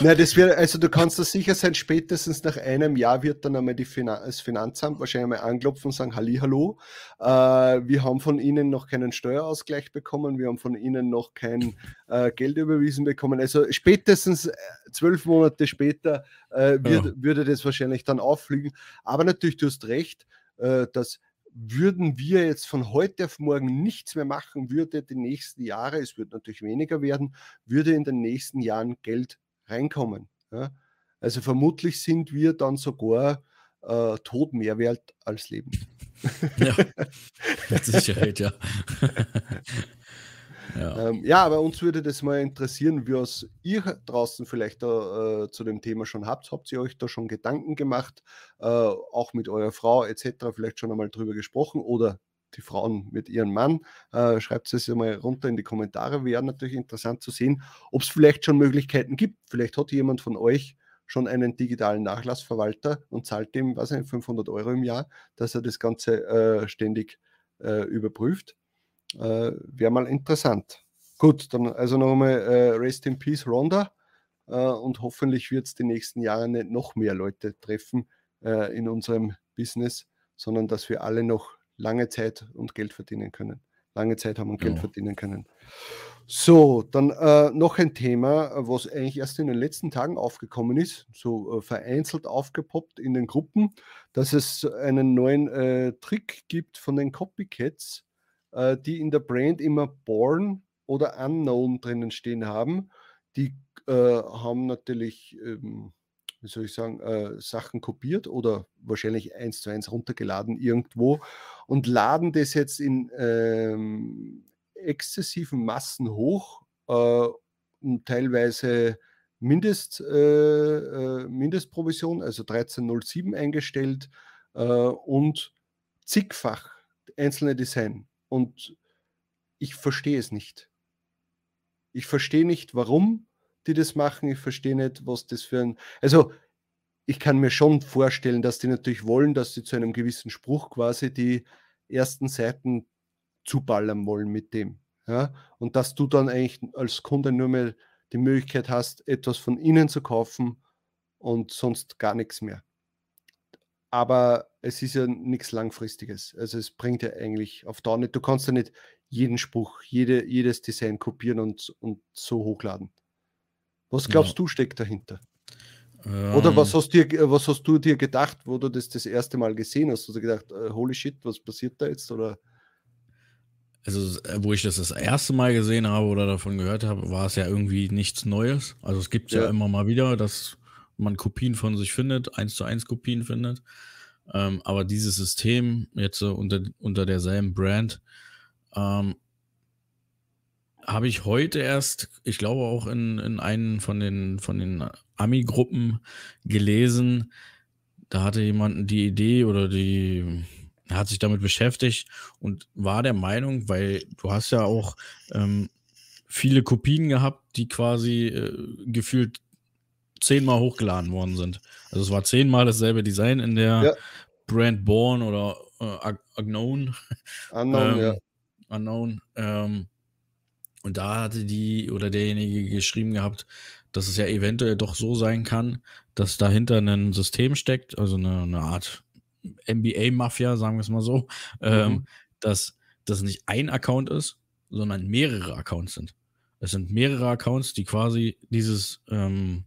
Na, das wird, also du kannst da sicher sein, spätestens nach einem Jahr wird dann einmal die Finan das Finanzamt wahrscheinlich einmal anklopfen und sagen, Hallihallo, äh, wir haben von Ihnen noch keinen Steuerausgleich bekommen, wir haben von Ihnen noch kein äh, Geld überwiesen bekommen. Also spätestens äh, zwölf Monate später äh, wird, ja. würde das wahrscheinlich dann auffliegen. Aber natürlich, du hast recht, äh, dass würden wir jetzt von heute auf morgen nichts mehr machen, würde die nächsten Jahre, es wird natürlich weniger werden, würde in den nächsten Jahren Geld reinkommen. Ja? Also vermutlich sind wir dann sogar äh, tot mehr wert als Leben. Ja, mit Sicherheit, ja. [laughs] Ja. Ähm, ja, aber uns würde das mal interessieren, wie was ihr draußen vielleicht äh, zu dem Thema schon habt. Habt ihr euch da schon Gedanken gemacht, äh, auch mit eurer Frau etc., vielleicht schon einmal drüber gesprochen oder die Frauen mit ihrem Mann? Äh, schreibt es mal runter in die Kommentare. Wäre natürlich interessant zu sehen, ob es vielleicht schon Möglichkeiten gibt. Vielleicht hat jemand von euch schon einen digitalen Nachlassverwalter und zahlt dem, was 500 Euro im Jahr, dass er das Ganze äh, ständig äh, überprüft. Äh, Wäre mal interessant. Gut, dann also nochmal äh, Rest in Peace Ronda äh, und hoffentlich wird es die nächsten Jahre nicht noch mehr Leute treffen äh, in unserem Business, sondern dass wir alle noch lange Zeit und Geld verdienen können. Lange Zeit haben und Geld ja. verdienen können. So, dann äh, noch ein Thema, was eigentlich erst in den letzten Tagen aufgekommen ist, so äh, vereinzelt aufgepoppt in den Gruppen, dass es einen neuen äh, Trick gibt von den Copycats, äh, die in der Brand immer Born oder Unknown drinnen stehen haben. Die äh, haben natürlich, ähm, wie soll ich sagen, äh, Sachen kopiert oder wahrscheinlich eins zu eins runtergeladen irgendwo und laden das jetzt in ähm, exzessiven Massen hoch äh, teilweise Mindest, äh, äh, Mindestprovision, also 1307 eingestellt und zigfach einzelne Design. Und ich verstehe es nicht. Ich verstehe nicht, warum die das machen. Ich verstehe nicht, was das für ein. Also, ich kann mir schon vorstellen, dass die natürlich wollen, dass sie zu einem gewissen Spruch quasi die ersten Seiten zuballern wollen mit dem. Ja? Und dass du dann eigentlich als Kunde nur mehr die Möglichkeit hast, etwas von ihnen zu kaufen und sonst gar nichts mehr aber es ist ja nichts Langfristiges. Also es bringt ja eigentlich auf Dauer nicht. Du kannst ja nicht jeden Spruch, jede, jedes Design kopieren und, und so hochladen. Was glaubst ja. du steckt dahinter? Ähm, Oder was ähm. hast, dir, was hast du dir gedacht, wo du das das erste Mal gesehen hast? Hast du gedacht, uh, holy shit, was passiert da jetzt? Oder? Also, äh, wo ich das das erste Mal gesehen habe oder davon gehört habe, war es ja irgendwie nichts Neues. Also, es gibt ja. ja immer mal wieder, dass man Kopien von sich findet, eins zu eins Kopien findet. Ähm, aber dieses System jetzt so unter, unter derselben Brand ähm, habe ich heute erst, ich glaube auch in, in einen von den, von den Ami-Gruppen gelesen. Da hatte jemand die Idee oder die hat sich damit beschäftigt und war der Meinung, weil du hast ja auch ähm, viele Kopien gehabt, die quasi äh, gefühlt zehnmal hochgeladen worden sind. Also es war zehnmal dasselbe Design in der ja. Brand Born oder äh, Unknown. Unknown, ähm, ja. Unknown. Ähm, und da hatte die oder derjenige geschrieben gehabt, dass es ja eventuell doch so sein kann, dass dahinter ein System steckt, also eine, eine Art MBA-Mafia, sagen wir es mal so, ähm, mhm. ähm, dass das nicht ein Account ist, sondern mehrere Accounts sind. Es sind mehrere Accounts, die quasi dieses ähm,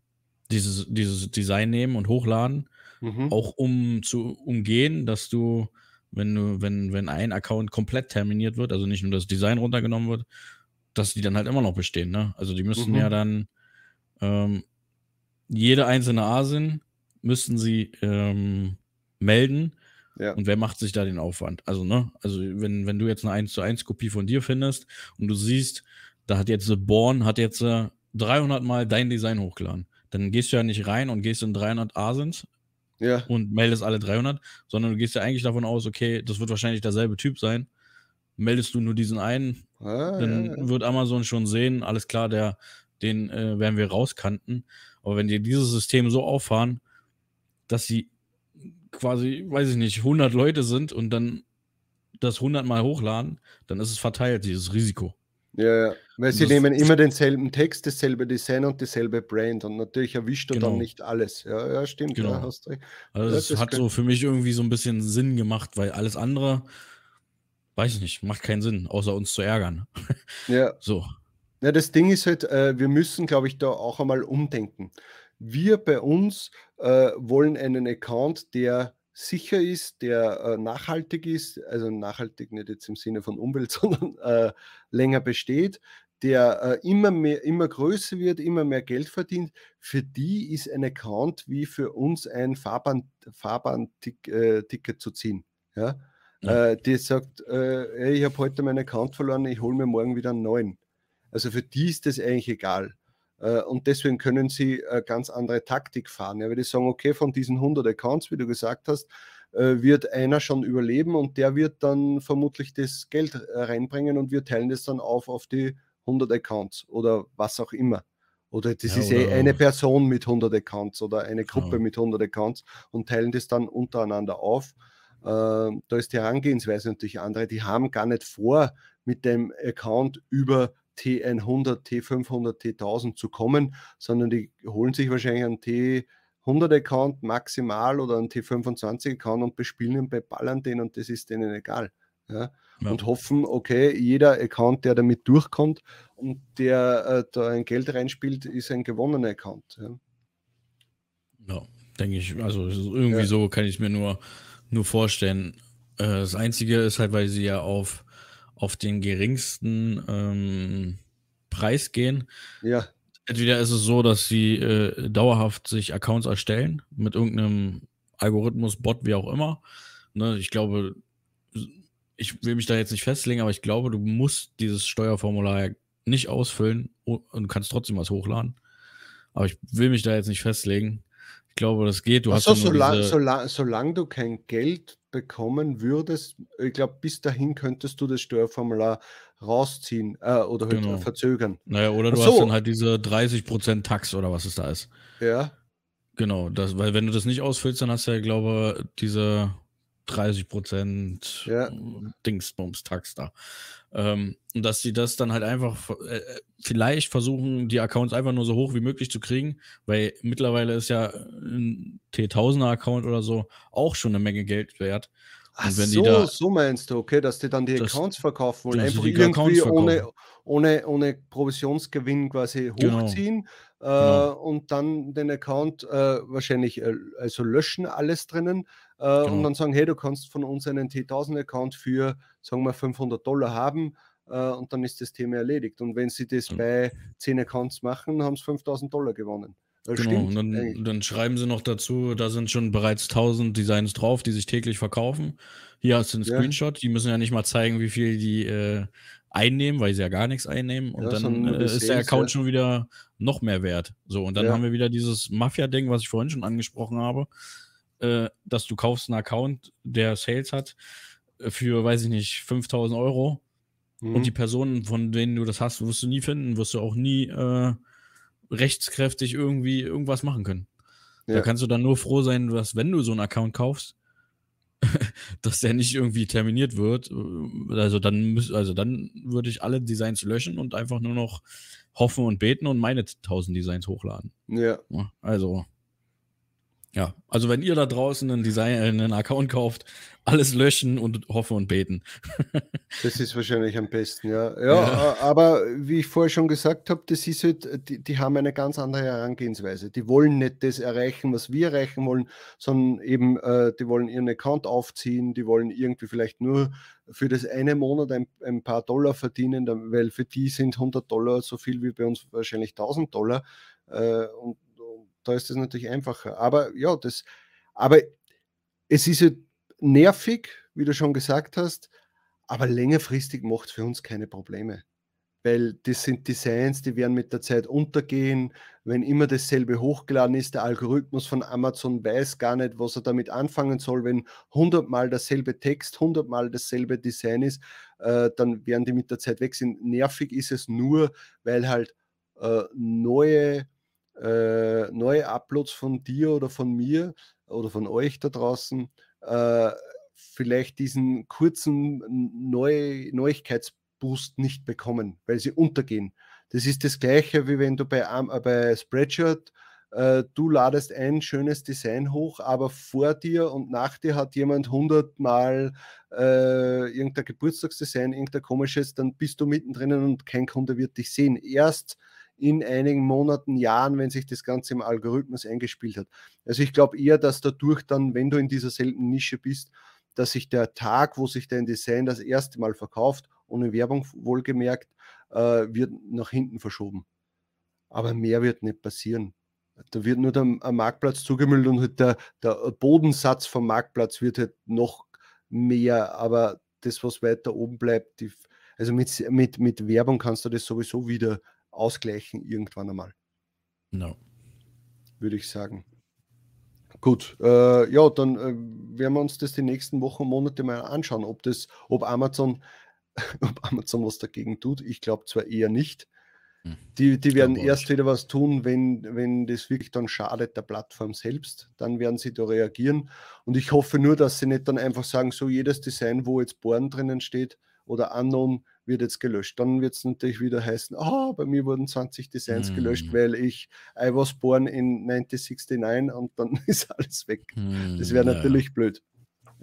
dieses, dieses Design nehmen und hochladen, mhm. auch um zu umgehen, dass du, wenn du, wenn, wenn ein Account komplett terminiert wird, also nicht nur das Design runtergenommen wird, dass die dann halt immer noch bestehen, ne? Also die müssen mhm. ja dann ähm, jede einzelne ASIN müssten sie ähm, melden Ja. Und wer macht sich da den Aufwand? Also, ne, also wenn, wenn du jetzt eine 1 zu 1 Kopie von dir findest und du siehst, da hat jetzt Born, hat jetzt 300 Mal dein Design hochgeladen, dann gehst du ja nicht rein und gehst in 300 Asins ja. und meldest alle 300, sondern du gehst ja eigentlich davon aus, okay, das wird wahrscheinlich derselbe Typ sein. Meldest du nur diesen einen, ah, dann ja, ja. wird Amazon schon sehen, alles klar, der, den äh, werden wir rauskanten. Aber wenn die dieses System so auffahren, dass sie quasi, weiß ich nicht, 100 Leute sind und dann das 100 Mal hochladen, dann ist es verteilt, dieses Risiko. Ja, ja. Weil sie nehmen immer denselben Text, dasselbe Design und dieselbe Brand und natürlich erwischt du genau. dann nicht alles. Ja, ja stimmt. Genau. Ja, hast recht. Also das, das hat so für mich irgendwie so ein bisschen Sinn gemacht, weil alles andere, weiß ich nicht, macht keinen Sinn, außer uns zu ärgern. [laughs] Ja. So. Ja, das Ding ist halt, äh, wir müssen, glaube ich, da auch einmal umdenken. Wir bei uns äh, wollen einen Account, der sicher ist, der äh, nachhaltig ist, also nachhaltig nicht jetzt im Sinne von Umwelt, [laughs] sondern äh, länger besteht, der äh, immer mehr, immer größer wird, immer mehr Geld verdient, für die ist ein Account wie für uns ein Fahrbahn, Fahrbahn-Ticket äh, zu ziehen. Ja? ja. Äh, die sagt, äh, ich habe heute meinen Account verloren, ich hole mir morgen wieder einen neuen. Also für die ist das eigentlich egal. Äh, und deswegen können sie äh, ganz andere Taktik fahren. Ja, weil die sagen, okay, von diesen 100 Accounts, wie du gesagt hast, äh, wird einer schon überleben und der wird dann vermutlich das Geld reinbringen und wir teilen das dann auf auf die 100 Accounts oder was auch immer. Oder das ja, ist eh eine Person mit 100 Accounts oder eine Gruppe ja. mit 100 Accounts und teilen das dann untereinander auf. Äh, da ist die Herangehensweise natürlich andere. Die haben gar nicht vor, mit dem Account über T100, T500, T1000 zu kommen, sondern die holen sich wahrscheinlich einen T100-Account maximal oder einen T25-Account und bespielen ihn bei Ballern den und das ist denen egal. Ja? Ja. Und hoffen, okay, jeder Account, der damit durchkommt und der äh, da ein Geld reinspielt, ist ein gewonnener Account. Ja, ja denke ich. Also irgendwie so kann ich mir nur, nur vorstellen. Äh, das Einzige ist halt, weil sie ja auf auf den geringsten ähm, Preis gehen. Ja. Entweder ist es so, dass sie äh, dauerhaft sich Accounts erstellen mit irgendeinem Algorithmus, Bot, wie auch immer. Ne, ich glaube, ich will mich da jetzt nicht festlegen, aber ich glaube, du musst dieses Steuerformular nicht ausfüllen und kannst trotzdem was hochladen. Aber ich will mich da jetzt nicht festlegen. Ich glaube, das geht. Du Achso, hast solange, solange, solange du kein Geld bekommen würdest, ich glaube, bis dahin könntest du das Steuerformular rausziehen äh, oder halt genau. verzögern. Naja, oder du so. hast dann halt diese 30% Tax oder was es da ist. Ja. Genau, das, weil wenn du das nicht ausfüllst, dann hast du ja, glaube ich, diese 30% ja. Dingsbums-Tax da. Ähm, und dass sie das dann halt einfach äh, vielleicht versuchen, die Accounts einfach nur so hoch wie möglich zu kriegen, weil mittlerweile ist ja ein T1000er-Account oder so auch schon eine Menge Geld wert. Ach so, da, so meinst du, okay, dass die dann die das, Accounts verkaufen wollen, einfach irgendwie ohne, ohne, ohne Provisionsgewinn quasi genau. hochziehen genau. Äh, genau. und dann den Account äh, wahrscheinlich äh, also löschen alles drinnen äh, genau. und dann sagen, hey, du kannst von uns einen T1000-Account für, sagen wir, 500 Dollar haben äh, und dann ist das Thema erledigt. Und wenn sie das bei 10 Accounts machen, haben sie 5000 Dollar gewonnen. Das genau, und dann, dann, schreiben sie noch dazu, da sind schon bereits 1000 Designs drauf, die sich täglich verkaufen. Hier hast du einen Screenshot, ja. die müssen ja nicht mal zeigen, wie viel die äh, einnehmen, weil sie ja gar nichts einnehmen. Und ja, dann äh, ist der Account ja. schon wieder noch mehr wert. So, und dann haben wir wieder dieses Mafia-Ding, was ich vorhin schon angesprochen habe äh, dass du kaufst einen Account, der Sales hat, äh, für, weiß ich nicht, 5000 Euro. Mhm. Und die Personen, von denen du das hast, wirst du nie finden, wirst du auch nie äh, rechtskräftig irgendwie irgendwas machen können. Ja. Da kannst du dann nur froh sein, dass wenn du so einen Account kaufst, [laughs] dass der nicht irgendwie terminiert wird. Also dann, also dann würde ich alle Designs löschen und einfach nur noch hoffen und beten und meine 1000 Designs hochladen. Ja. Also ja, also wenn ihr da draußen einen Design, einen Account kauft, alles löschen und hoffen und beten. [laughs] das ist wahrscheinlich am besten, ja. ja. Ja, aber wie ich vorher schon gesagt habe, das ist halt, die, die haben eine ganz andere Herangehensweise. Die wollen nicht das erreichen, was wir erreichen wollen, sondern eben, äh, die wollen ihren Account aufziehen, die wollen irgendwie vielleicht nur für das eine Monat ein, ein paar Dollar verdienen, weil für die sind 100 Dollar so viel wie bei uns wahrscheinlich 1000 Dollar. Äh, und da ist das natürlich einfacher. Aber ja, das, aber es ist ja, nervig, wie du schon gesagt hast, aber längerfristig macht es für uns keine Probleme weil das sind Designs, die werden mit der Zeit untergehen. Wenn immer dasselbe hochgeladen ist, der Algorithmus von Amazon weiß gar nicht, was er damit anfangen soll. Wenn hundertmal dasselbe Text, hundertmal dasselbe Design ist, äh, dann werden die mit der Zeit weg sind. Nervig ist es nur, weil halt äh, neue, äh, neue Uploads von dir oder von mir oder von euch da draußen äh, vielleicht diesen kurzen Neu Neuigkeits Boost nicht bekommen, weil sie untergehen. Das ist das gleiche, wie wenn du bei, äh, bei Spreadshirt, äh, du ladest ein schönes Design hoch, aber vor dir und nach dir hat jemand hundertmal äh, irgendein Geburtstagsdesign, irgendein komisches, dann bist du mittendrin und kein Kunde wird dich sehen. Erst in einigen Monaten, Jahren, wenn sich das Ganze im Algorithmus eingespielt hat. Also ich glaube eher, dass dadurch dann, wenn du in dieser seltenen Nische bist, dass sich der Tag, wo sich dein Design das erste Mal verkauft ohne Werbung wohlgemerkt, äh, wird nach hinten verschoben. Aber mehr wird nicht passieren. Da wird nur der Marktplatz zugemüllt und halt der, der Bodensatz vom Marktplatz wird halt noch mehr, aber das, was weiter oben bleibt, die, also mit, mit, mit Werbung kannst du das sowieso wieder ausgleichen irgendwann einmal. No. Würde ich sagen. Gut, äh, ja, dann äh, werden wir uns das die nächsten Wochen und Monate mal anschauen, ob das, ob Amazon [laughs] ob Amazon was dagegen tut. Ich glaube zwar eher nicht. Hm. Die, die werden erst wieder was tun, wenn, wenn das wirklich dann schadet der Plattform selbst. Dann werden sie da reagieren. Und ich hoffe nur, dass sie nicht dann einfach sagen, so jedes Design, wo jetzt Born drinnen steht oder Unknown, wird jetzt gelöscht. Dann wird es natürlich wieder heißen, ah, bei mir wurden 20 Designs mm. gelöscht, weil ich I was born in 1969 [laughs] und dann ist alles weg. Mm, das wäre natürlich ja. blöd.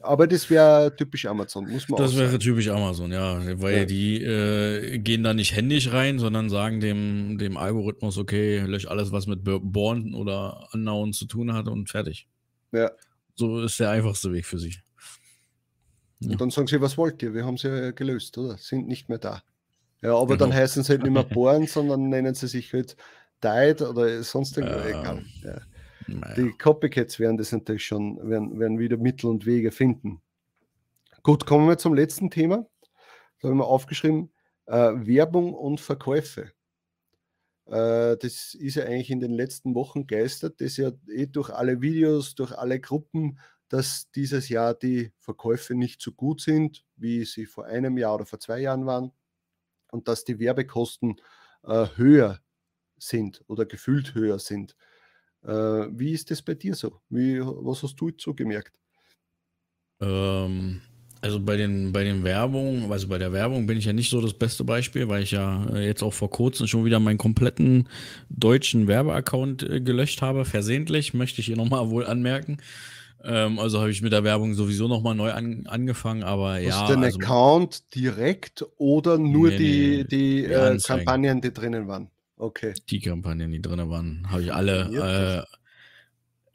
Aber das wäre typisch Amazon, muss man Das wäre typisch Amazon, ja. Weil ja. die äh, gehen da nicht händisch rein, sondern sagen dem, dem Algorithmus, okay, lösch alles, was mit Born oder Unknown zu tun hat und fertig. Ja. So ist der einfachste Weg für sie. Ja. Und dann sagen sie, was wollt ihr? Wir haben sie ja gelöst, oder? Sind nicht mehr da. Ja, aber genau. dann heißen sie halt nicht mehr [laughs] Born, sondern nennen sie sich halt Died oder sonst irgendwas. Ja. Egal. Ja. Naja. Die Copycats werden das natürlich schon, werden, werden wieder Mittel und Wege finden. Gut, kommen wir zum letzten Thema. Da haben wir aufgeschrieben, äh, Werbung und Verkäufe. Äh, das ist ja eigentlich in den letzten Wochen geistert, das ja eh durch alle Videos, durch alle Gruppen, dass dieses Jahr die Verkäufe nicht so gut sind, wie sie vor einem Jahr oder vor zwei Jahren waren und dass die Werbekosten äh, höher sind oder gefühlt höher sind. Äh, wie ist das bei dir so? Wie, was hast du so gemerkt? Ähm, also bei den, bei den Werbungen, also bei der Werbung bin ich ja nicht so das beste Beispiel, weil ich ja äh, jetzt auch vor kurzem schon wieder meinen kompletten deutschen Werbeaccount äh, gelöscht habe, versehentlich, möchte ich hier nochmal wohl anmerken. Ähm, also habe ich mit der Werbung sowieso nochmal neu an, angefangen, aber Hast ja. Hast du den also, Account direkt oder nur nee, die, die, die äh, Kampagnen, die drinnen waren? Okay. Die Kampagnen, die drin waren, habe ich alle. Äh,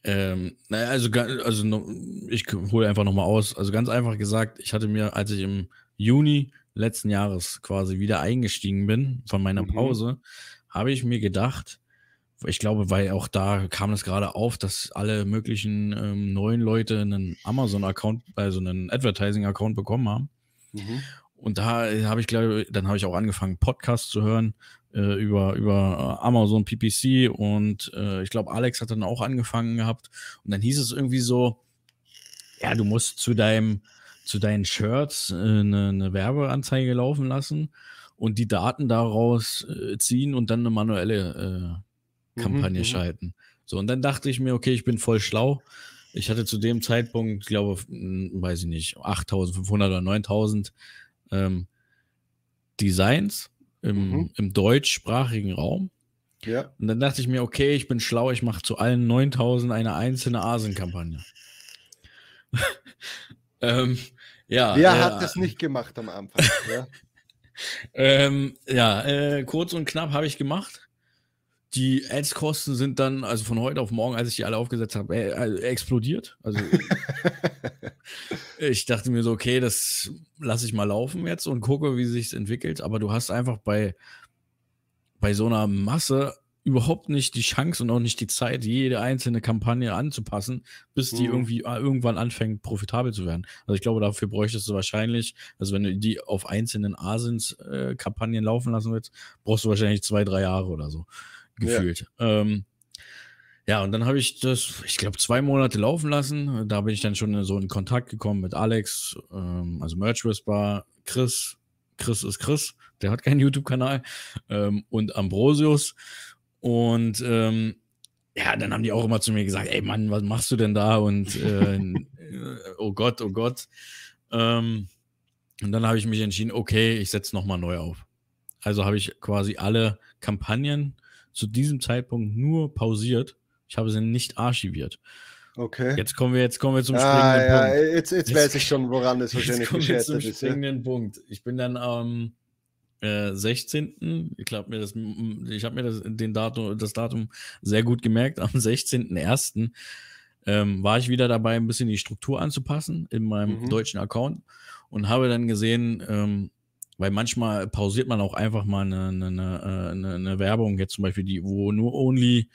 ähm, naja, also, also ich hole einfach nochmal aus. Also ganz einfach gesagt, ich hatte mir, als ich im Juni letzten Jahres quasi wieder eingestiegen bin von meiner mhm. Pause, habe ich mir gedacht, ich glaube, weil auch da kam es gerade auf, dass alle möglichen ähm, neuen Leute einen Amazon-Account, also einen Advertising-Account bekommen haben. Mhm. Und da habe ich, glaube dann habe ich auch angefangen, Podcasts zu hören äh, über, über äh, Amazon PPC und äh, ich glaube, Alex hat dann auch angefangen gehabt. Und dann hieß es irgendwie so, ja, du musst zu deinem, zu deinen Shirts äh, eine, eine Werbeanzeige laufen lassen und die Daten daraus äh, ziehen und dann eine manuelle äh, Kampagne mhm, mhm, schalten. So, und dann dachte ich mir, okay, ich bin voll schlau. Ich hatte zu dem Zeitpunkt, glaube, weiß ich nicht, 8500 oder 9000 ähm, Designs im, mhm. im deutschsprachigen Raum. Ja. Und dann dachte ich mir, okay, ich bin schlau, ich mache zu allen 9000 eine einzelne Asien-Kampagne. [laughs] ähm, ja. Wer äh, hat das nicht gemacht am Anfang? ja, [laughs] ähm, ja äh, kurz und knapp habe ich gemacht. Die Ads-Kosten sind dann, also von heute auf morgen, als ich die alle aufgesetzt habe, äh, äh, explodiert. Also [laughs] ich dachte mir so, okay, das lasse ich mal laufen jetzt und gucke, wie sich entwickelt. Aber du hast einfach bei, bei so einer Masse überhaupt nicht die Chance und auch nicht die Zeit, jede einzelne Kampagne anzupassen, bis die mhm. irgendwie äh, irgendwann anfängt, profitabel zu werden. Also ich glaube, dafür bräuchtest du wahrscheinlich, also wenn du die auf einzelnen Asins-Kampagnen äh, laufen lassen willst, brauchst du wahrscheinlich zwei, drei Jahre oder so gefühlt. Ja, ähm, ja und dann habe ich das, ich glaube, zwei Monate laufen lassen. Da bin ich dann schon so in Kontakt gekommen mit Alex, ähm, also Merch Whisper, Chris, Chris ist Chris, der hat keinen YouTube-Kanal, ähm, und Ambrosius. Und ähm, ja, dann haben die auch immer zu mir gesagt, ey Mann, was machst du denn da? Und äh, [laughs] oh Gott, oh Gott. Ähm, und dann habe ich mich entschieden, okay, ich setze nochmal neu auf. Also habe ich quasi alle Kampagnen zu diesem Zeitpunkt nur pausiert. Ich habe sie nicht archiviert. Okay. Jetzt kommen wir, jetzt kommen wir zum ah, springenden ja, Punkt. Jetzt, jetzt, jetzt weiß ich schon, woran es [laughs] wahrscheinlich gescheitert ist. Springenden ja. Punkt. Ich bin dann ähm, 16. Äh, ich glaube mir das, ich habe mir das, den Datum, das Datum sehr gut gemerkt. Am 16.01. Ähm, war ich wieder dabei, ein bisschen die Struktur anzupassen in meinem mhm. deutschen Account und habe dann gesehen, ähm, weil manchmal pausiert man auch einfach mal eine, eine, eine, äh, eine, Werbung, jetzt zum Beispiel die, wo nur only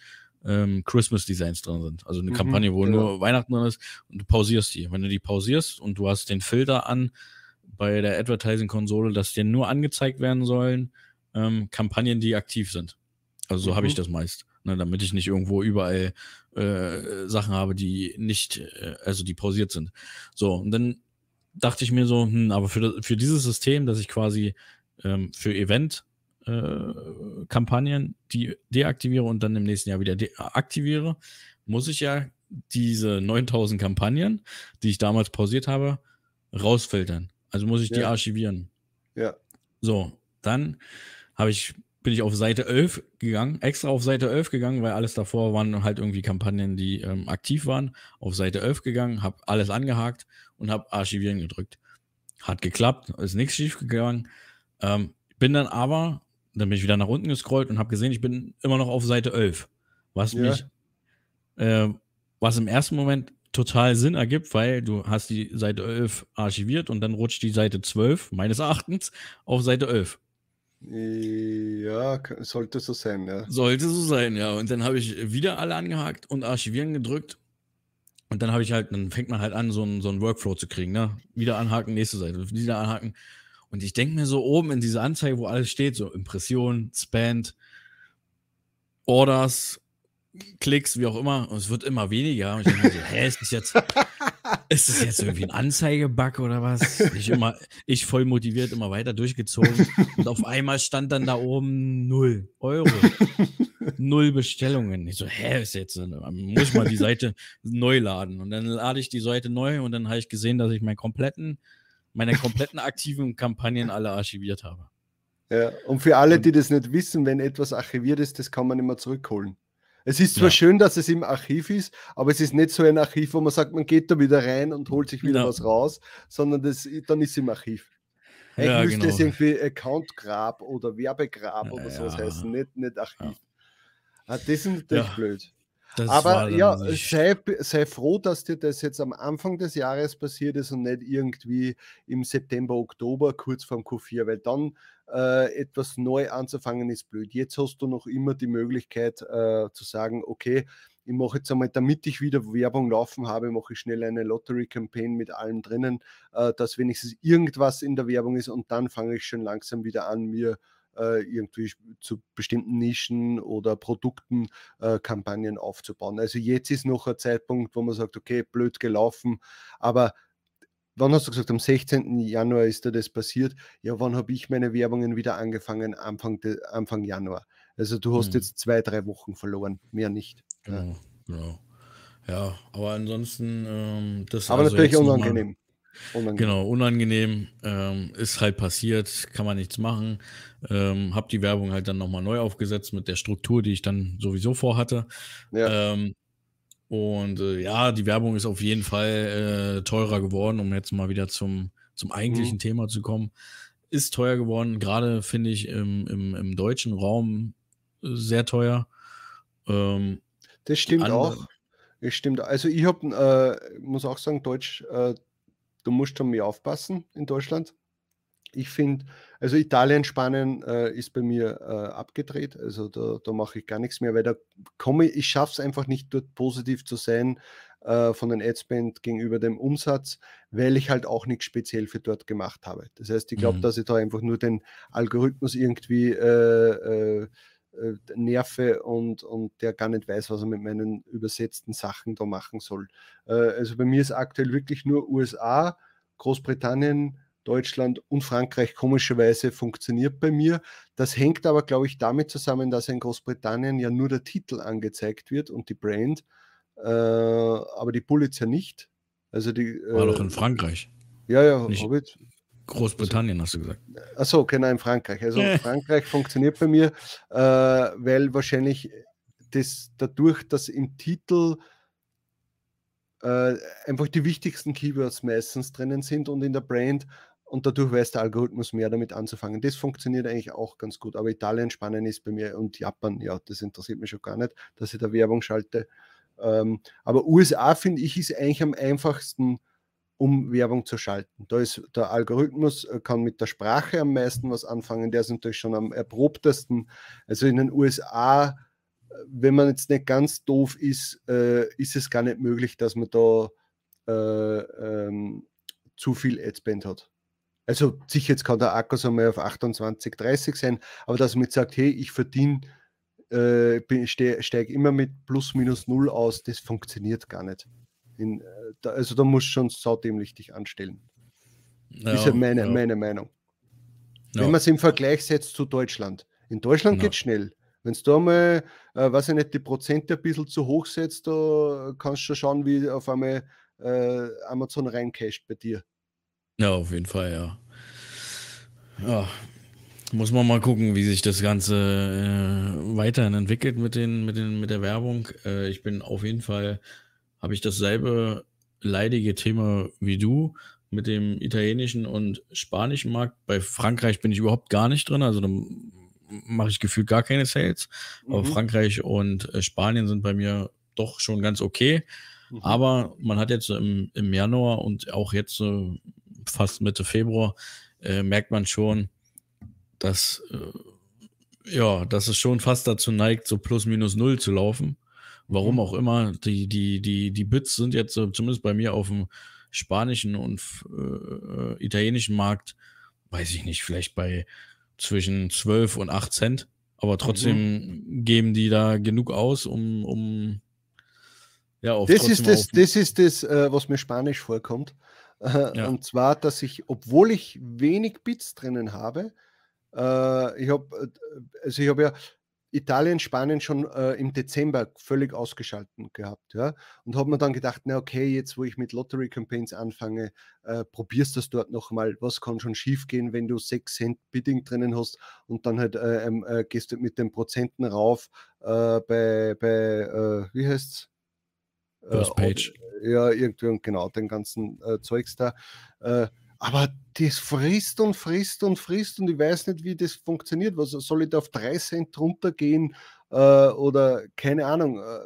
ähm, Christmas Designs drin sind. Also eine mhm, Kampagne, wo genau. nur Weihnachten drin ist und du pausierst die. Wenn du die pausierst und du hast den Filter an, bei der Advertising-Konsole, dass dir nur angezeigt werden sollen ähm, Kampagnen, die aktiv sind. Also so mhm. habe ich das meist. Ne, damit ich nicht irgendwo überall äh, Sachen habe, die nicht, äh, also die pausiert sind. So, und dann dachte ich mir so, hm, aber für, das, für dieses System, dass ich quasi ähm, für Event-Kampagnen äh, die deaktiviere und dann im nächsten Jahr wieder aktiviere, muss ich ja diese 9000 Kampagnen, die ich damals pausiert habe, rausfiltern. Also muss ich ja. die archivieren. Ja. So, dann habe ich bin ich auf Seite 11 gegangen, extra auf Seite 11 gegangen, weil alles davor waren halt irgendwie Kampagnen, die ähm, aktiv waren. Auf Seite 11 gegangen, habe alles angehakt und habe Archivieren gedrückt. Hat geklappt, ist nichts schief gegangen. Ähm, bin dann aber, dann bin ich wieder nach unten gescrollt und habe gesehen, ich bin immer noch auf Seite 11. Was ja. mich, äh, was im ersten Moment total Sinn ergibt, weil du hast die Seite 11 archiviert und dann rutscht die Seite 12, meines Erachtens, auf Seite 11. Ja, sollte so sein, ja. Sollte so sein, ja. Und dann habe ich wieder alle angehakt und archivieren gedrückt. Und dann habe ich halt, dann fängt man halt an, so einen, so einen Workflow zu kriegen, ne? Wieder anhaken, nächste Seite, wieder anhaken. Und ich denke mir so oben in dieser Anzeige, wo alles steht, so Impression, Spend, Orders, Klicks, wie auch immer, und es wird immer weniger. Und ich denke mir so, hä, ist das jetzt, [laughs] ist das jetzt irgendwie ein Anzeigebug oder was? Ich immer, ich voll motiviert, immer weiter durchgezogen. Und auf einmal stand dann da oben null Euro. null Bestellungen. Ich so, hä, ist jetzt, muss ich mal die Seite neu laden. Und dann lade ich die Seite neu und dann habe ich gesehen, dass ich meinen kompletten, meine kompletten aktiven Kampagnen alle archiviert habe. Ja, und für alle, die das nicht wissen, wenn etwas archiviert ist, das kann man immer zurückholen. Es ist zwar ja. schön, dass es im Archiv ist, aber es ist nicht so ein Archiv, wo man sagt, man geht da wieder rein und holt sich wieder ja. was raus, sondern das, dann ist es im Archiv. Eigentlich ja, müsste genau. es irgendwie Account-Grab oder Werbegrab oder sowas heißen, nicht, nicht Archiv. Ah, das ist natürlich blöd. Das Aber ja, sei, sei froh, dass dir das jetzt am Anfang des Jahres passiert ist und nicht irgendwie im September, Oktober, kurz vorm Q4, weil dann äh, etwas neu anzufangen, ist blöd. Jetzt hast du noch immer die Möglichkeit äh, zu sagen, okay, ich mache jetzt einmal, damit ich wieder Werbung laufen habe, mache ich schnell eine Lottery-Campaign mit allem drinnen, äh, dass wenigstens irgendwas in der Werbung ist und dann fange ich schon langsam wieder an, mir äh, irgendwie zu bestimmten Nischen oder Produkten äh, Kampagnen aufzubauen. Also jetzt ist noch ein Zeitpunkt, wo man sagt, okay, blöd gelaufen, aber wann hast du gesagt, am 16. Januar ist da das passiert? Ja, wann habe ich meine Werbungen wieder angefangen? Anfang, de, Anfang Januar. Also du hast hm. jetzt zwei, drei Wochen verloren, mehr nicht. Genau, ja. genau. Ja, aber ansonsten, ähm, das Aber also natürlich unangenehm. Unangenehm. Genau, unangenehm. Ähm, ist halt passiert, kann man nichts machen. Ähm, hab die Werbung halt dann nochmal neu aufgesetzt mit der Struktur, die ich dann sowieso vorhatte. Ja. Ähm, und äh, ja, die Werbung ist auf jeden Fall äh, teurer geworden, um jetzt mal wieder zum, zum eigentlichen mhm. Thema zu kommen. Ist teuer geworden, gerade finde ich im, im, im, deutschen Raum äh, sehr teuer. Ähm, das stimmt auch. Das stimmt. Also ich habe, äh, muss auch sagen, Deutsch, äh, du musst schon mehr aufpassen in Deutschland. Ich finde, also Italien, Spanien äh, ist bei mir äh, abgedreht. Also da, da mache ich gar nichts mehr, weil da komme ich, ich schaffe es einfach nicht dort positiv zu sein äh, von den Adspend gegenüber dem Umsatz, weil ich halt auch nichts speziell für dort gemacht habe. Das heißt, ich glaube, mhm. dass ich da einfach nur den Algorithmus irgendwie äh, äh, äh, nerve und, und der gar nicht weiß, was er mit meinen übersetzten Sachen da machen soll. also bei mir ist aktuell wirklich nur USA, Großbritannien, Deutschland und Frankreich komischerweise funktioniert bei mir. Das hängt aber, glaube ich, damit zusammen, dass in Großbritannien ja nur der Titel angezeigt wird und die Brand, äh, aber die Bullets ja nicht. Also die, War äh, doch in Frankreich. Ja, ja, nicht ich, Großbritannien hast du gesagt. Achso, genau, in Frankreich. Also. Frankreich funktioniert bei mir, äh, weil wahrscheinlich das dadurch, dass im Titel äh, einfach die wichtigsten Keywords meistens drinnen sind und in der Brand und dadurch weiß der Algorithmus mehr damit anzufangen. Das funktioniert eigentlich auch ganz gut. Aber Italien, Spanien ist bei mir und Japan, ja, das interessiert mich schon gar nicht, dass ich da Werbung schalte. Ähm, aber USA finde ich ist eigentlich am einfachsten, um Werbung zu schalten. Da ist der Algorithmus, äh, kann mit der Sprache am meisten was anfangen, der ist natürlich schon am erprobtesten. Also in den USA, äh, wenn man jetzt nicht ganz doof ist, äh, ist es gar nicht möglich, dass man da äh, ähm, zu viel Adspend hat. Also sicher, jetzt kann der Akkus einmal auf 28, 30 sein, aber dass man jetzt sagt, hey, ich verdiene, äh, steige immer mit plus minus null aus, das funktioniert gar nicht. In, äh, da, also da musst du schon saudämlich dich anstellen. Ja, ist ja meine, ja. meine Meinung. Ja. Wenn man es im Vergleich setzt zu Deutschland. In Deutschland geht es schnell. Wenn du da mal, äh, weiß ich nicht, die Prozente ein bisschen zu hoch setzt, da kannst du schon schauen, wie auf einmal äh, Amazon reincasht bei dir. Ja, auf jeden Fall, ja. Ja, muss man mal gucken, wie sich das Ganze äh, weiterhin entwickelt mit, den, mit, den, mit der Werbung. Äh, ich bin auf jeden Fall, habe ich dasselbe leidige Thema wie du mit dem italienischen und spanischen Markt. Bei Frankreich bin ich überhaupt gar nicht drin, also da mache ich gefühlt gar keine Sales. Mhm. Aber Frankreich und äh, Spanien sind bei mir doch schon ganz okay. Mhm. Aber man hat jetzt im, im Januar und auch jetzt äh, fast Mitte Februar, äh, merkt man schon, dass, äh, ja, dass es schon fast dazu neigt, so plus minus null zu laufen. Warum mhm. auch immer. Die, die, die, die Bits sind jetzt äh, zumindest bei mir auf dem spanischen und äh, italienischen Markt, weiß ich nicht, vielleicht bei zwischen 12 und 8 Cent. Aber trotzdem mhm. geben die da genug aus, um, um ja, auf das ist das, das ist das, äh, was mir Spanisch vorkommt. Äh, ja. Und zwar, dass ich, obwohl ich wenig Bits drinnen habe, äh, ich habe äh, also ich habe ja Italien, Spanien schon äh, im Dezember völlig ausgeschalten gehabt, ja, und habe mir dann gedacht, na okay, jetzt wo ich mit Lottery Campaigns anfange, äh, probierst das dort nochmal, was kann schon schief gehen, wenn du 6 Cent Bidding drinnen hast und dann halt äh, ähm, äh gehst du mit den Prozenten rauf bei, bei wie heißt's? First Page ja, irgendwie genau, den ganzen äh, Zeugs da. Äh, aber das frisst und frisst und frisst und ich weiß nicht, wie das funktioniert. Was soll ich da auf 3 Cent runtergehen äh, oder keine Ahnung. Äh,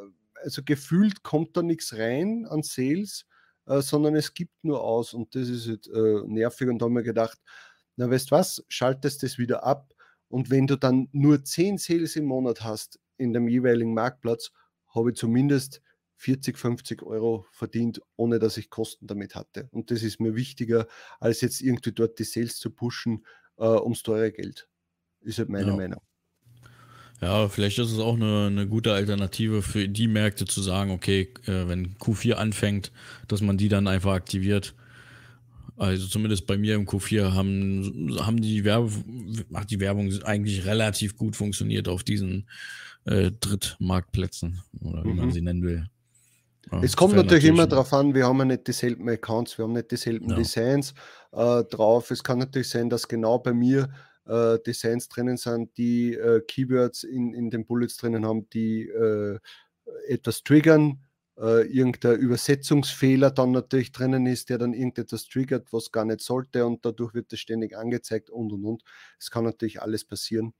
also gefühlt kommt da nichts rein an Sales, äh, sondern es gibt nur aus und das ist jetzt, äh, nervig und da haben wir gedacht, na weißt was, schaltest das wieder ab und wenn du dann nur 10 Sales im Monat hast in dem jeweiligen Marktplatz, habe ich zumindest 40, 50 Euro verdient, ohne dass ich Kosten damit hatte. Und das ist mir wichtiger, als jetzt irgendwie dort die Sales zu pushen äh, ums teure Geld. Ist halt meine ja. Meinung. Ja, vielleicht ist es auch eine, eine, gute Alternative für die Märkte zu sagen, okay, äh, wenn Q4 anfängt, dass man die dann einfach aktiviert. Also zumindest bei mir im Q4 haben, haben die, Werbe, die Werbung eigentlich relativ gut funktioniert auf diesen äh, Drittmarktplätzen oder wie mhm. man sie nennen will. Es kommt natürlich immer darauf an, wir haben ja nicht dieselben Accounts, wir haben nicht dieselben ja. Designs äh, drauf. Es kann natürlich sein, dass genau bei mir äh, Designs drinnen sind, die äh, Keywords in, in den Bullets drinnen haben, die äh, etwas triggern. Äh, irgendein Übersetzungsfehler dann natürlich drinnen ist, der dann irgendetwas triggert, was gar nicht sollte und dadurch wird das ständig angezeigt und und und. Es kann natürlich alles passieren.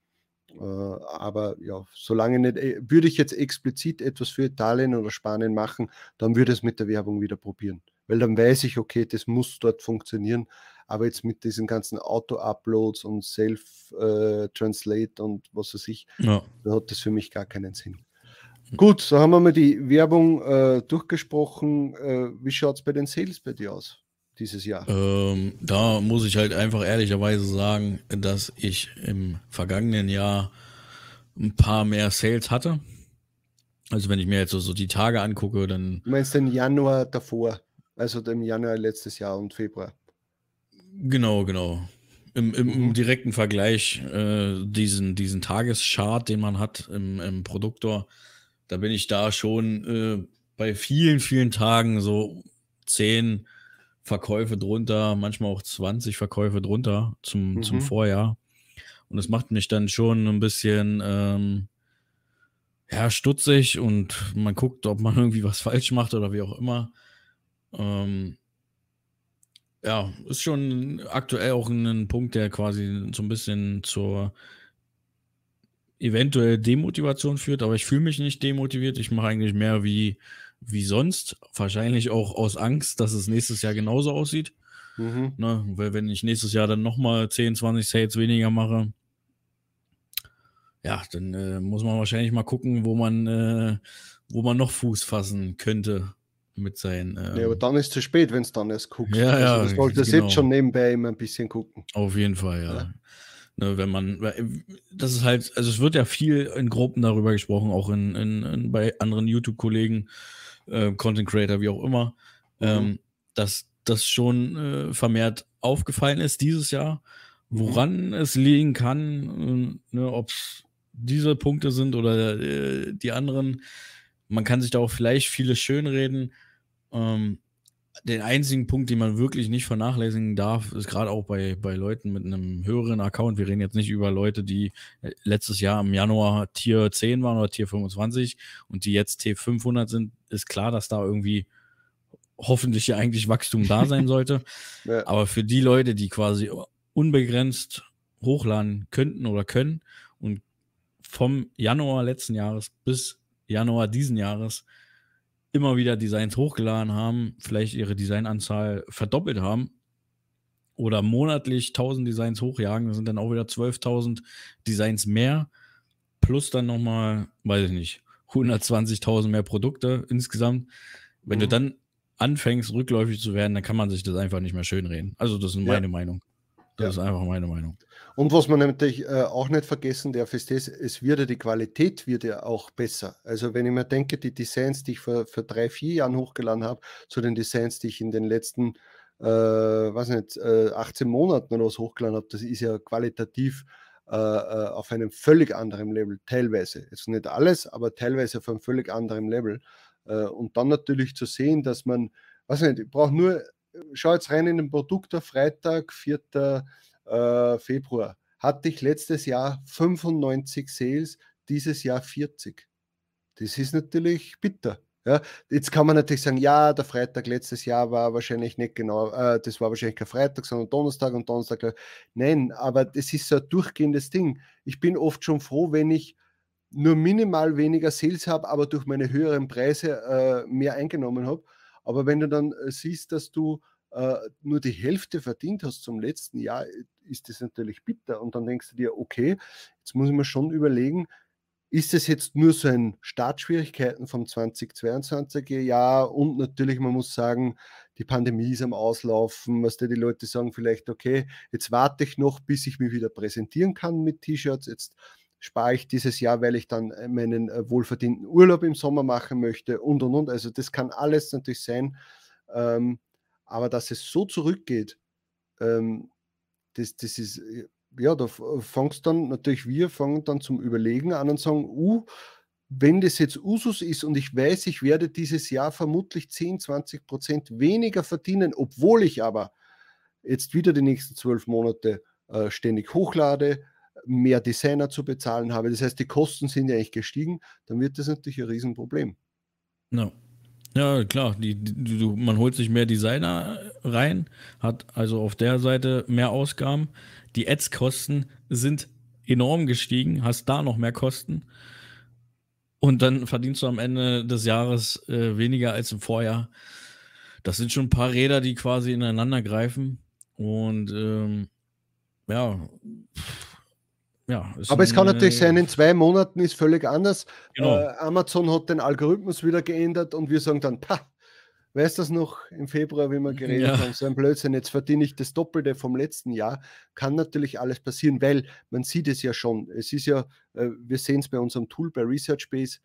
Äh, aber ja, solange nicht, äh, würde ich jetzt explizit etwas für Italien oder Spanien machen, dann würde es mit der Werbung wieder probieren. Weil dann weiß ich, okay, das muss dort funktionieren. Aber jetzt mit diesen ganzen Auto-Uploads und Self-Translate äh, und was weiß ich, ja. da hat das für mich gar keinen Sinn. Gut, so haben wir mal die Werbung äh, durchgesprochen. Äh, wie schaut es bei den Sales bei dir aus dieses Jahr? Ähm, da muss ich halt einfach ehrlicherweise sagen, dass ich im vergangenen Jahr ein paar mehr Sales hatte. Also wenn ich mir jetzt so, so die Tage angucke, dann. Du meinst den Januar davor, also im Januar letztes Jahr und Februar. Genau, genau. Im, im, im mhm. direkten Vergleich äh, diesen, diesen Tageschart, den man hat im, im Produktor, da bin ich da schon äh, bei vielen, vielen Tagen so zehn Verkäufe drunter, manchmal auch 20 Verkäufe drunter zum, mhm. zum Vorjahr. Und das macht mich dann schon ein bisschen ähm, ja, stutzig und man guckt, ob man [laughs] irgendwie was falsch macht oder wie auch immer. Ähm, ja, ist schon aktuell auch ein Punkt, der quasi so ein bisschen zur eventuell Demotivation führt, aber ich fühle mich nicht demotiviert. Ich mache eigentlich mehr wie, wie sonst. Wahrscheinlich auch aus Angst, dass es nächstes Jahr genauso aussieht. Mhm. Ne? Weil wenn ich nächstes Jahr dann nochmal 10, 20 Sales weniger mache, ja, dann äh, muss man wahrscheinlich mal gucken, wo man, äh, wo man noch Fuß fassen könnte mit seinen. Ähm, ja, aber dann ist es zu spät, wenn es dann erst guckst. Ja, also, ja. Das wollte genau. jetzt schon nebenbei immer ein bisschen gucken. Auf jeden Fall, ja. ja. Ne, wenn man, das ist halt, also es wird ja viel in Gruppen darüber gesprochen, auch in, in, in bei anderen YouTube-Kollegen, äh, Content Creator, wie auch immer, mhm. ähm, dass das schon äh, vermehrt aufgefallen ist dieses Jahr. Woran mhm. es liegen kann, äh, ne, ob es diese Punkte sind oder äh, die anderen, man kann sich da auch vielleicht viele schönreden. Ähm, den einzigen Punkt, den man wirklich nicht vernachlässigen darf, ist gerade auch bei, bei Leuten mit einem höheren Account. Wir reden jetzt nicht über Leute, die äh, letztes Jahr im Januar Tier 10 waren oder Tier 25 und die jetzt T500 sind, ist klar, dass da irgendwie hoffentlich ja eigentlich Wachstum da sein [laughs] sollte. ja. Aber für die Leute, die quasi unbegrenzt hochladen könnten oder können und vom Januar letzten Jahres bis Januar diesen Jahres immer wieder Designs hochgeladen haben, vielleicht ihre Designanzahl verdoppelt haben oder monatlich 1000 Designs hochjagen, das sind dann auch wieder 12.000 Designs mehr, plus dann nochmal, weiß ich nicht, 120.000 mehr Produkte insgesamt. Wenn mhm. du dann anfängst, rückläufig zu werden, dann kann man sich das einfach nicht mehr schönreden. Also, das ist meine ja. Meinung. Das ja. ist einfach meine Meinung. Und was man natürlich äh, auch nicht vergessen darf, ist das, es wird ja die Qualität wird ja auch besser. Also wenn ich mir denke, die Designs, die ich vor, vor drei, vier Jahren hochgeladen habe, zu den Designs, die ich in den letzten, äh, weiß nicht, äh, 18 Monaten oder was hochgeladen habe, das ist ja qualitativ äh, äh, auf einem völlig anderen Level, teilweise. Jetzt nicht alles, aber teilweise auf einem völlig anderen Level. Äh, und dann natürlich zu sehen, dass man, weiß nicht, ich brauche nur, schau jetzt rein in den Produkt auf Freitag, 4 äh, Februar, hatte ich letztes Jahr 95 Sales, dieses Jahr 40. Das ist natürlich bitter. Ja, jetzt kann man natürlich sagen, ja, der Freitag letztes Jahr war wahrscheinlich nicht genau, äh, das war wahrscheinlich kein Freitag, sondern Donnerstag und Donnerstag. Nein, aber das ist so ein durchgehendes Ding. Ich bin oft schon froh, wenn ich nur minimal weniger Sales habe, aber durch meine höheren Preise äh, mehr eingenommen habe. Aber wenn du dann äh, siehst, dass du äh, nur die Hälfte verdient hast zum letzten Jahr, ist das natürlich bitter. Und dann denkst du dir, okay, jetzt muss ich mir schon überlegen, ist es jetzt nur so ein Startschwierigkeiten vom 2022er Jahr? Und natürlich, man muss sagen, die Pandemie ist am Auslaufen, was die Leute sagen vielleicht, okay, jetzt warte ich noch, bis ich mich wieder präsentieren kann mit T-Shirts, jetzt spare ich dieses Jahr, weil ich dann äh, meinen äh, wohlverdienten Urlaub im Sommer machen möchte und und und. Also das kann alles natürlich sein. Ähm, aber dass es so zurückgeht, ähm, das, das ist, äh, ja, da fängst dann natürlich, wir fangen dann zum Überlegen an und sagen, uh, wenn das jetzt Usus ist und ich weiß, ich werde dieses Jahr vermutlich 10, 20 Prozent weniger verdienen, obwohl ich aber jetzt wieder die nächsten zwölf Monate äh, ständig hochlade, mehr Designer zu bezahlen habe, das heißt, die Kosten sind ja eigentlich gestiegen, dann wird das natürlich ein Riesenproblem. No. Ja, klar. Die, die, du, man holt sich mehr Designer rein, hat also auf der Seite mehr Ausgaben. Die Ads-Kosten sind enorm gestiegen, hast da noch mehr Kosten. Und dann verdienst du am Ende des Jahres äh, weniger als im Vorjahr. Das sind schon ein paar Räder, die quasi ineinander greifen. Und ähm, ja, ja, Aber es kann natürlich sein, in zwei Monaten ist völlig anders. Genau. Äh, Amazon hat den Algorithmus wieder geändert und wir sagen dann, pa, weißt du das noch im Februar, wie wir geredet ja. haben, so ein Blödsinn, jetzt verdiene ich das Doppelte vom letzten Jahr. Kann natürlich alles passieren, weil man sieht es ja schon. Es ist ja, äh, wir sehen es bei unserem Tool, bei ResearchBase,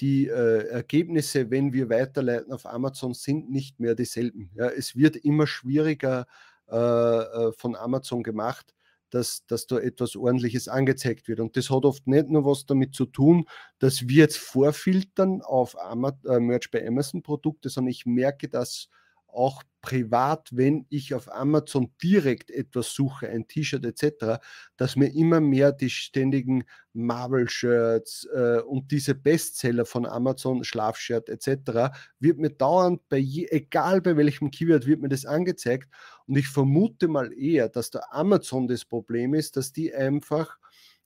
die äh, Ergebnisse, wenn wir weiterleiten auf Amazon, sind nicht mehr dieselben. Ja, es wird immer schwieriger äh, äh von Amazon gemacht dass, dass da etwas Ordentliches angezeigt wird. Und das hat oft nicht nur was damit zu tun, dass wir jetzt vorfiltern auf äh, Merch bei Amazon Produkte, sondern ich merke, dass auch privat, wenn ich auf Amazon direkt etwas suche, ein T-Shirt etc., dass mir immer mehr die ständigen Marvel-Shirts äh, und diese Bestseller von Amazon, Schlafshirt etc., wird mir dauernd, bei je, egal bei welchem Keyword, wird mir das angezeigt. Und ich vermute mal eher, dass der Amazon das Problem ist, dass die einfach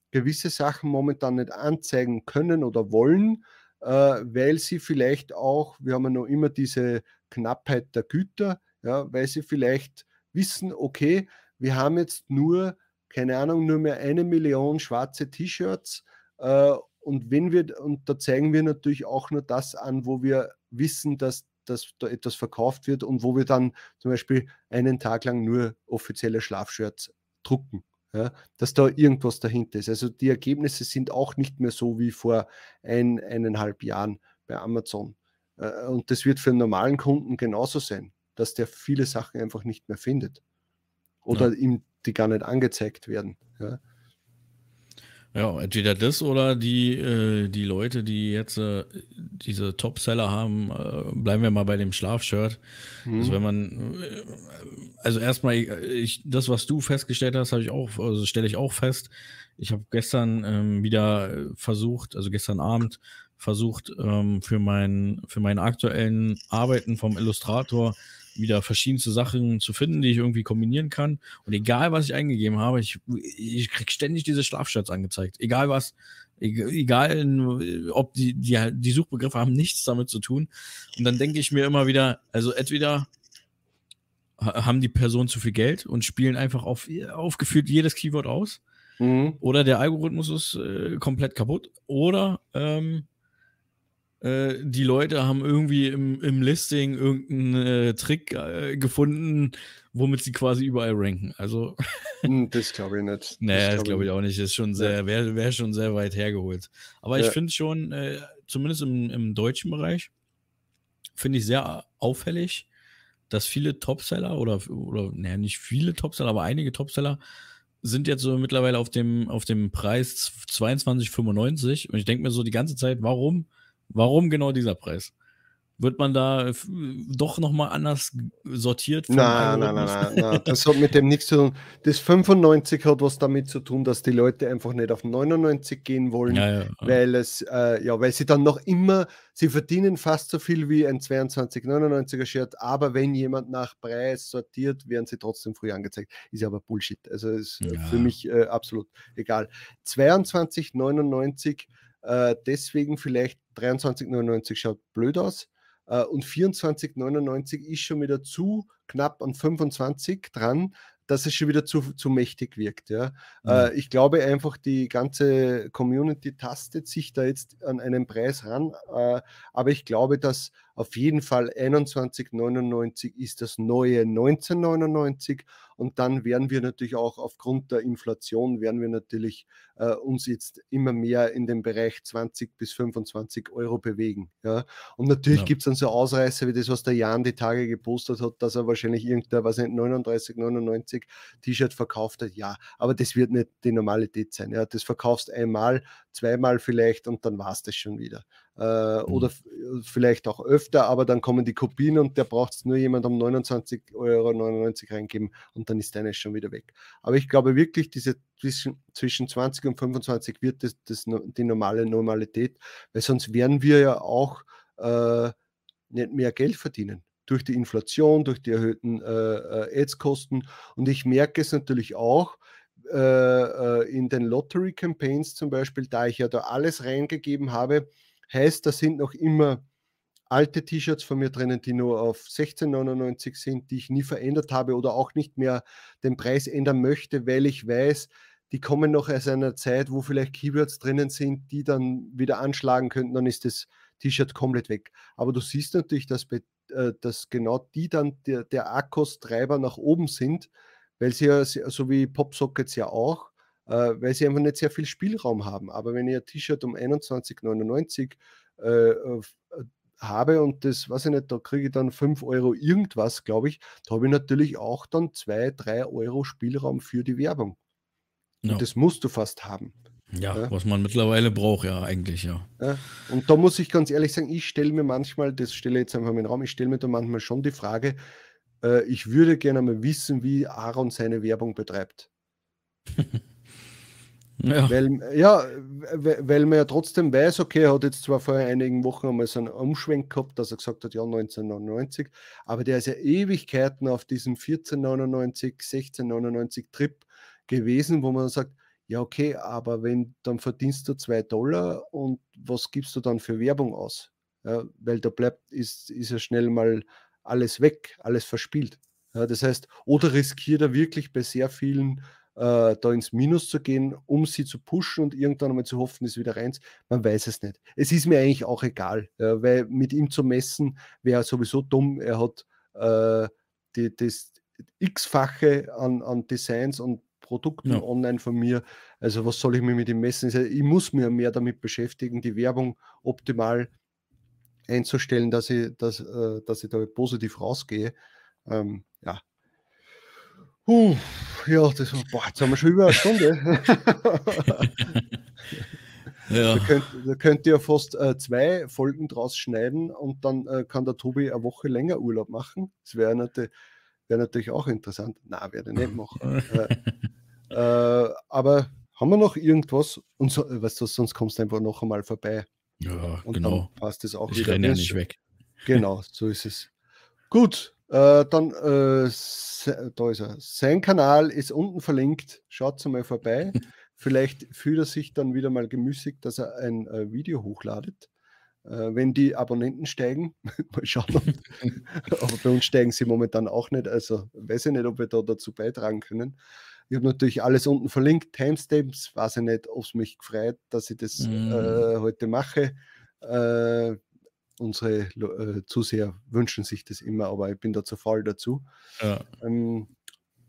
gewisse Sachen momentan nicht anzeigen können oder wollen, äh, weil sie vielleicht auch, wir haben ja noch immer diese Knappheit der Güter, ja, weil sie vielleicht wissen, okay, wir haben jetzt nur, keine Ahnung, nur mehr eine Million schwarze T-Shirts äh, und wenn wir, und da zeigen wir natürlich auch nur das an, wo wir wissen, dass, dass da etwas verkauft wird und wo wir dann zum Beispiel einen Tag lang nur offizielle Schlafshirts drucken. Ja, dass da irgendwas dahinter ist. Also die Ergebnisse sind auch nicht mehr so wie vor ein, eineinhalb Jahren bei Amazon. Äh, und das wird für einen normalen Kunden genauso sein, dass der viele Sachen einfach nicht mehr findet. Oder ja. ihm die gar nicht angezeigt werden. Ja. Ja, entweder das oder die, äh, die Leute, die jetzt äh, diese Top-Seller haben, äh, bleiben wir mal bei dem Schlafshirt. Mhm. Also wenn man, äh, also erstmal, ich, das, was du festgestellt hast, habe ich auch, also stelle ich auch fest. Ich habe gestern ähm, wieder versucht, also gestern Abend versucht, ähm, für, mein, für meine aktuellen Arbeiten vom Illustrator wieder verschiedenste Sachen zu finden, die ich irgendwie kombinieren kann. Und egal, was ich eingegeben habe, ich, ich kriege ständig diese Schlafshirts angezeigt. Egal was, egal, ob die, die, die Suchbegriffe haben nichts damit zu tun. Und dann denke ich mir immer wieder, also entweder haben die Personen zu viel Geld und spielen einfach auf, aufgeführt jedes Keyword aus. Mhm. Oder der Algorithmus ist äh, komplett kaputt. Oder ähm, äh, die Leute haben irgendwie im, im Listing irgendeinen äh, Trick äh, gefunden, womit sie quasi überall ranken. Also. [laughs] Hm, das glaube ich nicht. naja, das glaube ich auch nicht. Das ist schon sehr, wäre wär schon sehr weit hergeholt. Aber ja. ich finde schon, äh, zumindest im, im deutschen Bereich, finde ich sehr auffällig, dass viele Topseller oder, oder naja, nicht viele Topseller, aber einige Topseller sind jetzt so mittlerweile auf dem, auf dem Preis 22,95 und ich denke mir so die ganze Zeit, warum Warum genau dieser Preis? Wird man da äh, doch nochmal anders sortiert? Nein, nein, nein, nein, Das hat mit dem nichts zu tun. Das 95 hat was damit zu tun, dass die Leute einfach nicht auf 99 gehen wollen, ja, ja, weil es, äh, ja, weil sie dann noch immer, sie verdienen fast so viel wie ein 22,99er Shirt, aber wenn jemand nach Preis sortiert, werden sie trotzdem früh angezeigt. Ist aber Bullshit. Also ist ja. für mich äh, absolut egal. 22,99 äh, deswegen vielleicht 23,99 schaut blöd aus. Äh, und 24,99 ist schon wieder zu knapp an 25 dran, dass es schon wieder zu, zu mächtig wirkt. Ja. Mhm. Äh, ich glaube einfach, die ganze Community tastet sich da jetzt an einen Preis ran. Äh, aber ich glaube, dass auf jeden Fall 21,99 ist das neue 19,99 und dann werden wir natürlich auch aufgrund der Inflation, werden wir natürlich äh, uns jetzt immer mehr in den Bereich 20 bis 25 Euro bewegen. Ja? Und natürlich ja. gibt es dann so Ausreißer wie das, was der Jan die Tage gepostet hat, dass er wahrscheinlich irgendein, was nicht, 39,99 T-Shirt verkauft hat. Ja, aber das wird nicht die Normalität sein. Ja? Das verkaufst einmal, zweimal vielleicht und dann war es das schon wieder äh, mhm. oder vielleicht auch öfter, aber dann kommen die Kopien und der braucht es nur jemand um 29,99 Euro reingeben und dann ist deine schon wieder weg. Aber ich glaube wirklich, diese zwischen, zwischen 20 und 25 wird das, das die normale Normalität, weil sonst werden wir ja auch äh, nicht mehr Geld verdienen durch die Inflation, durch die erhöhten äh, äh Ads-Kosten. Und ich merke es natürlich auch, äh, äh, in den Lottery Campaigns zum Beispiel, da ich ja da alles reingegeben habe, Heißt, da sind noch immer alte T-Shirts von mir drinnen, die nur auf 16,99 sind, die ich nie verändert habe oder auch nicht mehr den Preis ändern möchte, weil ich weiß, die kommen noch aus einer Zeit, wo vielleicht Keywords drinnen sind, die dann wieder anschlagen könnten, dann ist das T-Shirt komplett weg. Aber du siehst natürlich, dass, äh, dass genau die dann der, der Akkus-Treiber nach oben sind, weil sie ja, so wie Popsockets ja auch, äh, weil sie einfach nicht sehr viel Spielraum haben. Aber wenn ich ein T-Shirt um 21,99 äh, äh, habe und das, weiß ich nicht, da kriege ich dann 5 Euro irgendwas, glaube ich, da habe ich natürlich auch dann 2, 3 Euro Spielraum für die Werbung. Ja. Und das musst du fast haben. Ja, ja, was man mittlerweile braucht, ja, eigentlich, ja. ja. Und da muss ich ganz ehrlich sagen, ich stelle mir manchmal, das stelle ich jetzt einfach in den Raum, ich stelle mir da manchmal schon die Frage, äh, ich würde gerne mal wissen, wie Aaron seine Werbung betreibt. [laughs] ja. Weil, ja, weil man ja trotzdem weiß, okay, er hat jetzt zwar vor einigen Wochen einmal so einen Umschwenk gehabt, dass er gesagt hat, ja, 1999, aber der ist ja Ewigkeiten auf diesem 1499, 1699 Trip gewesen, wo man sagt, ja, okay, aber wenn, dann verdienst du zwei Dollar und was gibst du dann für Werbung aus? Ja, weil da bleibt, ist, ist ja schnell mal alles weg, alles verspielt. Ja, das heißt, oder riskiert er wirklich bei sehr vielen äh, da ins Minus zu gehen, um sie zu pushen und irgendwann einmal zu hoffen, es wieder rein. Man weiß es nicht. Es ist mir eigentlich auch egal, ja, weil mit ihm zu messen wäre sowieso dumm. Er hat äh, die, das x-fache an, an Designs und Produkten ja. online von mir. Also was soll ich mir mit ihm messen? Ich muss mir mehr damit beschäftigen, die Werbung optimal einzustellen, dass ich, dass, äh, dass ich da positiv rausgehe. Ähm, ja. Uh, ja, das boah, jetzt haben wir schon über eine Stunde. [laughs] ja. Da könnt, da könnt ihr fast äh, zwei Folgen draus schneiden und dann äh, kann der Tobi eine Woche länger Urlaub machen. Das wäre natürlich, wär natürlich auch interessant. Na, werde ich nicht [laughs] machen. Äh, äh, aber haben wir noch irgendwas? Und so, weißt du, sonst kommst du einfach noch einmal vorbei. Ja, und genau. Dann passt es auch ich wieder. Ich ja nicht weg. Genau, [laughs] so ist es. Gut, äh, dann, äh, da ist er. Sein Kanal ist unten verlinkt. Schaut mal vorbei. [laughs] Vielleicht fühlt er sich dann wieder mal gemüßigt, dass er ein äh, Video hochladet. Äh, wenn die Abonnenten steigen, [laughs] mal schauen. Aber bei uns steigen sie momentan auch nicht. Also weiß ich nicht, ob wir da dazu beitragen können. Ich habe natürlich alles unten verlinkt, Timestamps. Weiß ich nicht, ob es mich gefreut, dass ich das mm. äh, heute mache. Äh, unsere äh, Zuseher wünschen sich das immer, aber ich bin da zu faul dazu. Ja. Ähm,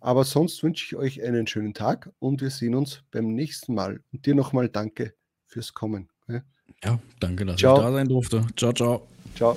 aber sonst wünsche ich euch einen schönen Tag und wir sehen uns beim nächsten Mal. Und dir nochmal danke fürs Kommen. Ja, danke, dass ciao. ich da sein durfte. Ciao, ciao. Ciao.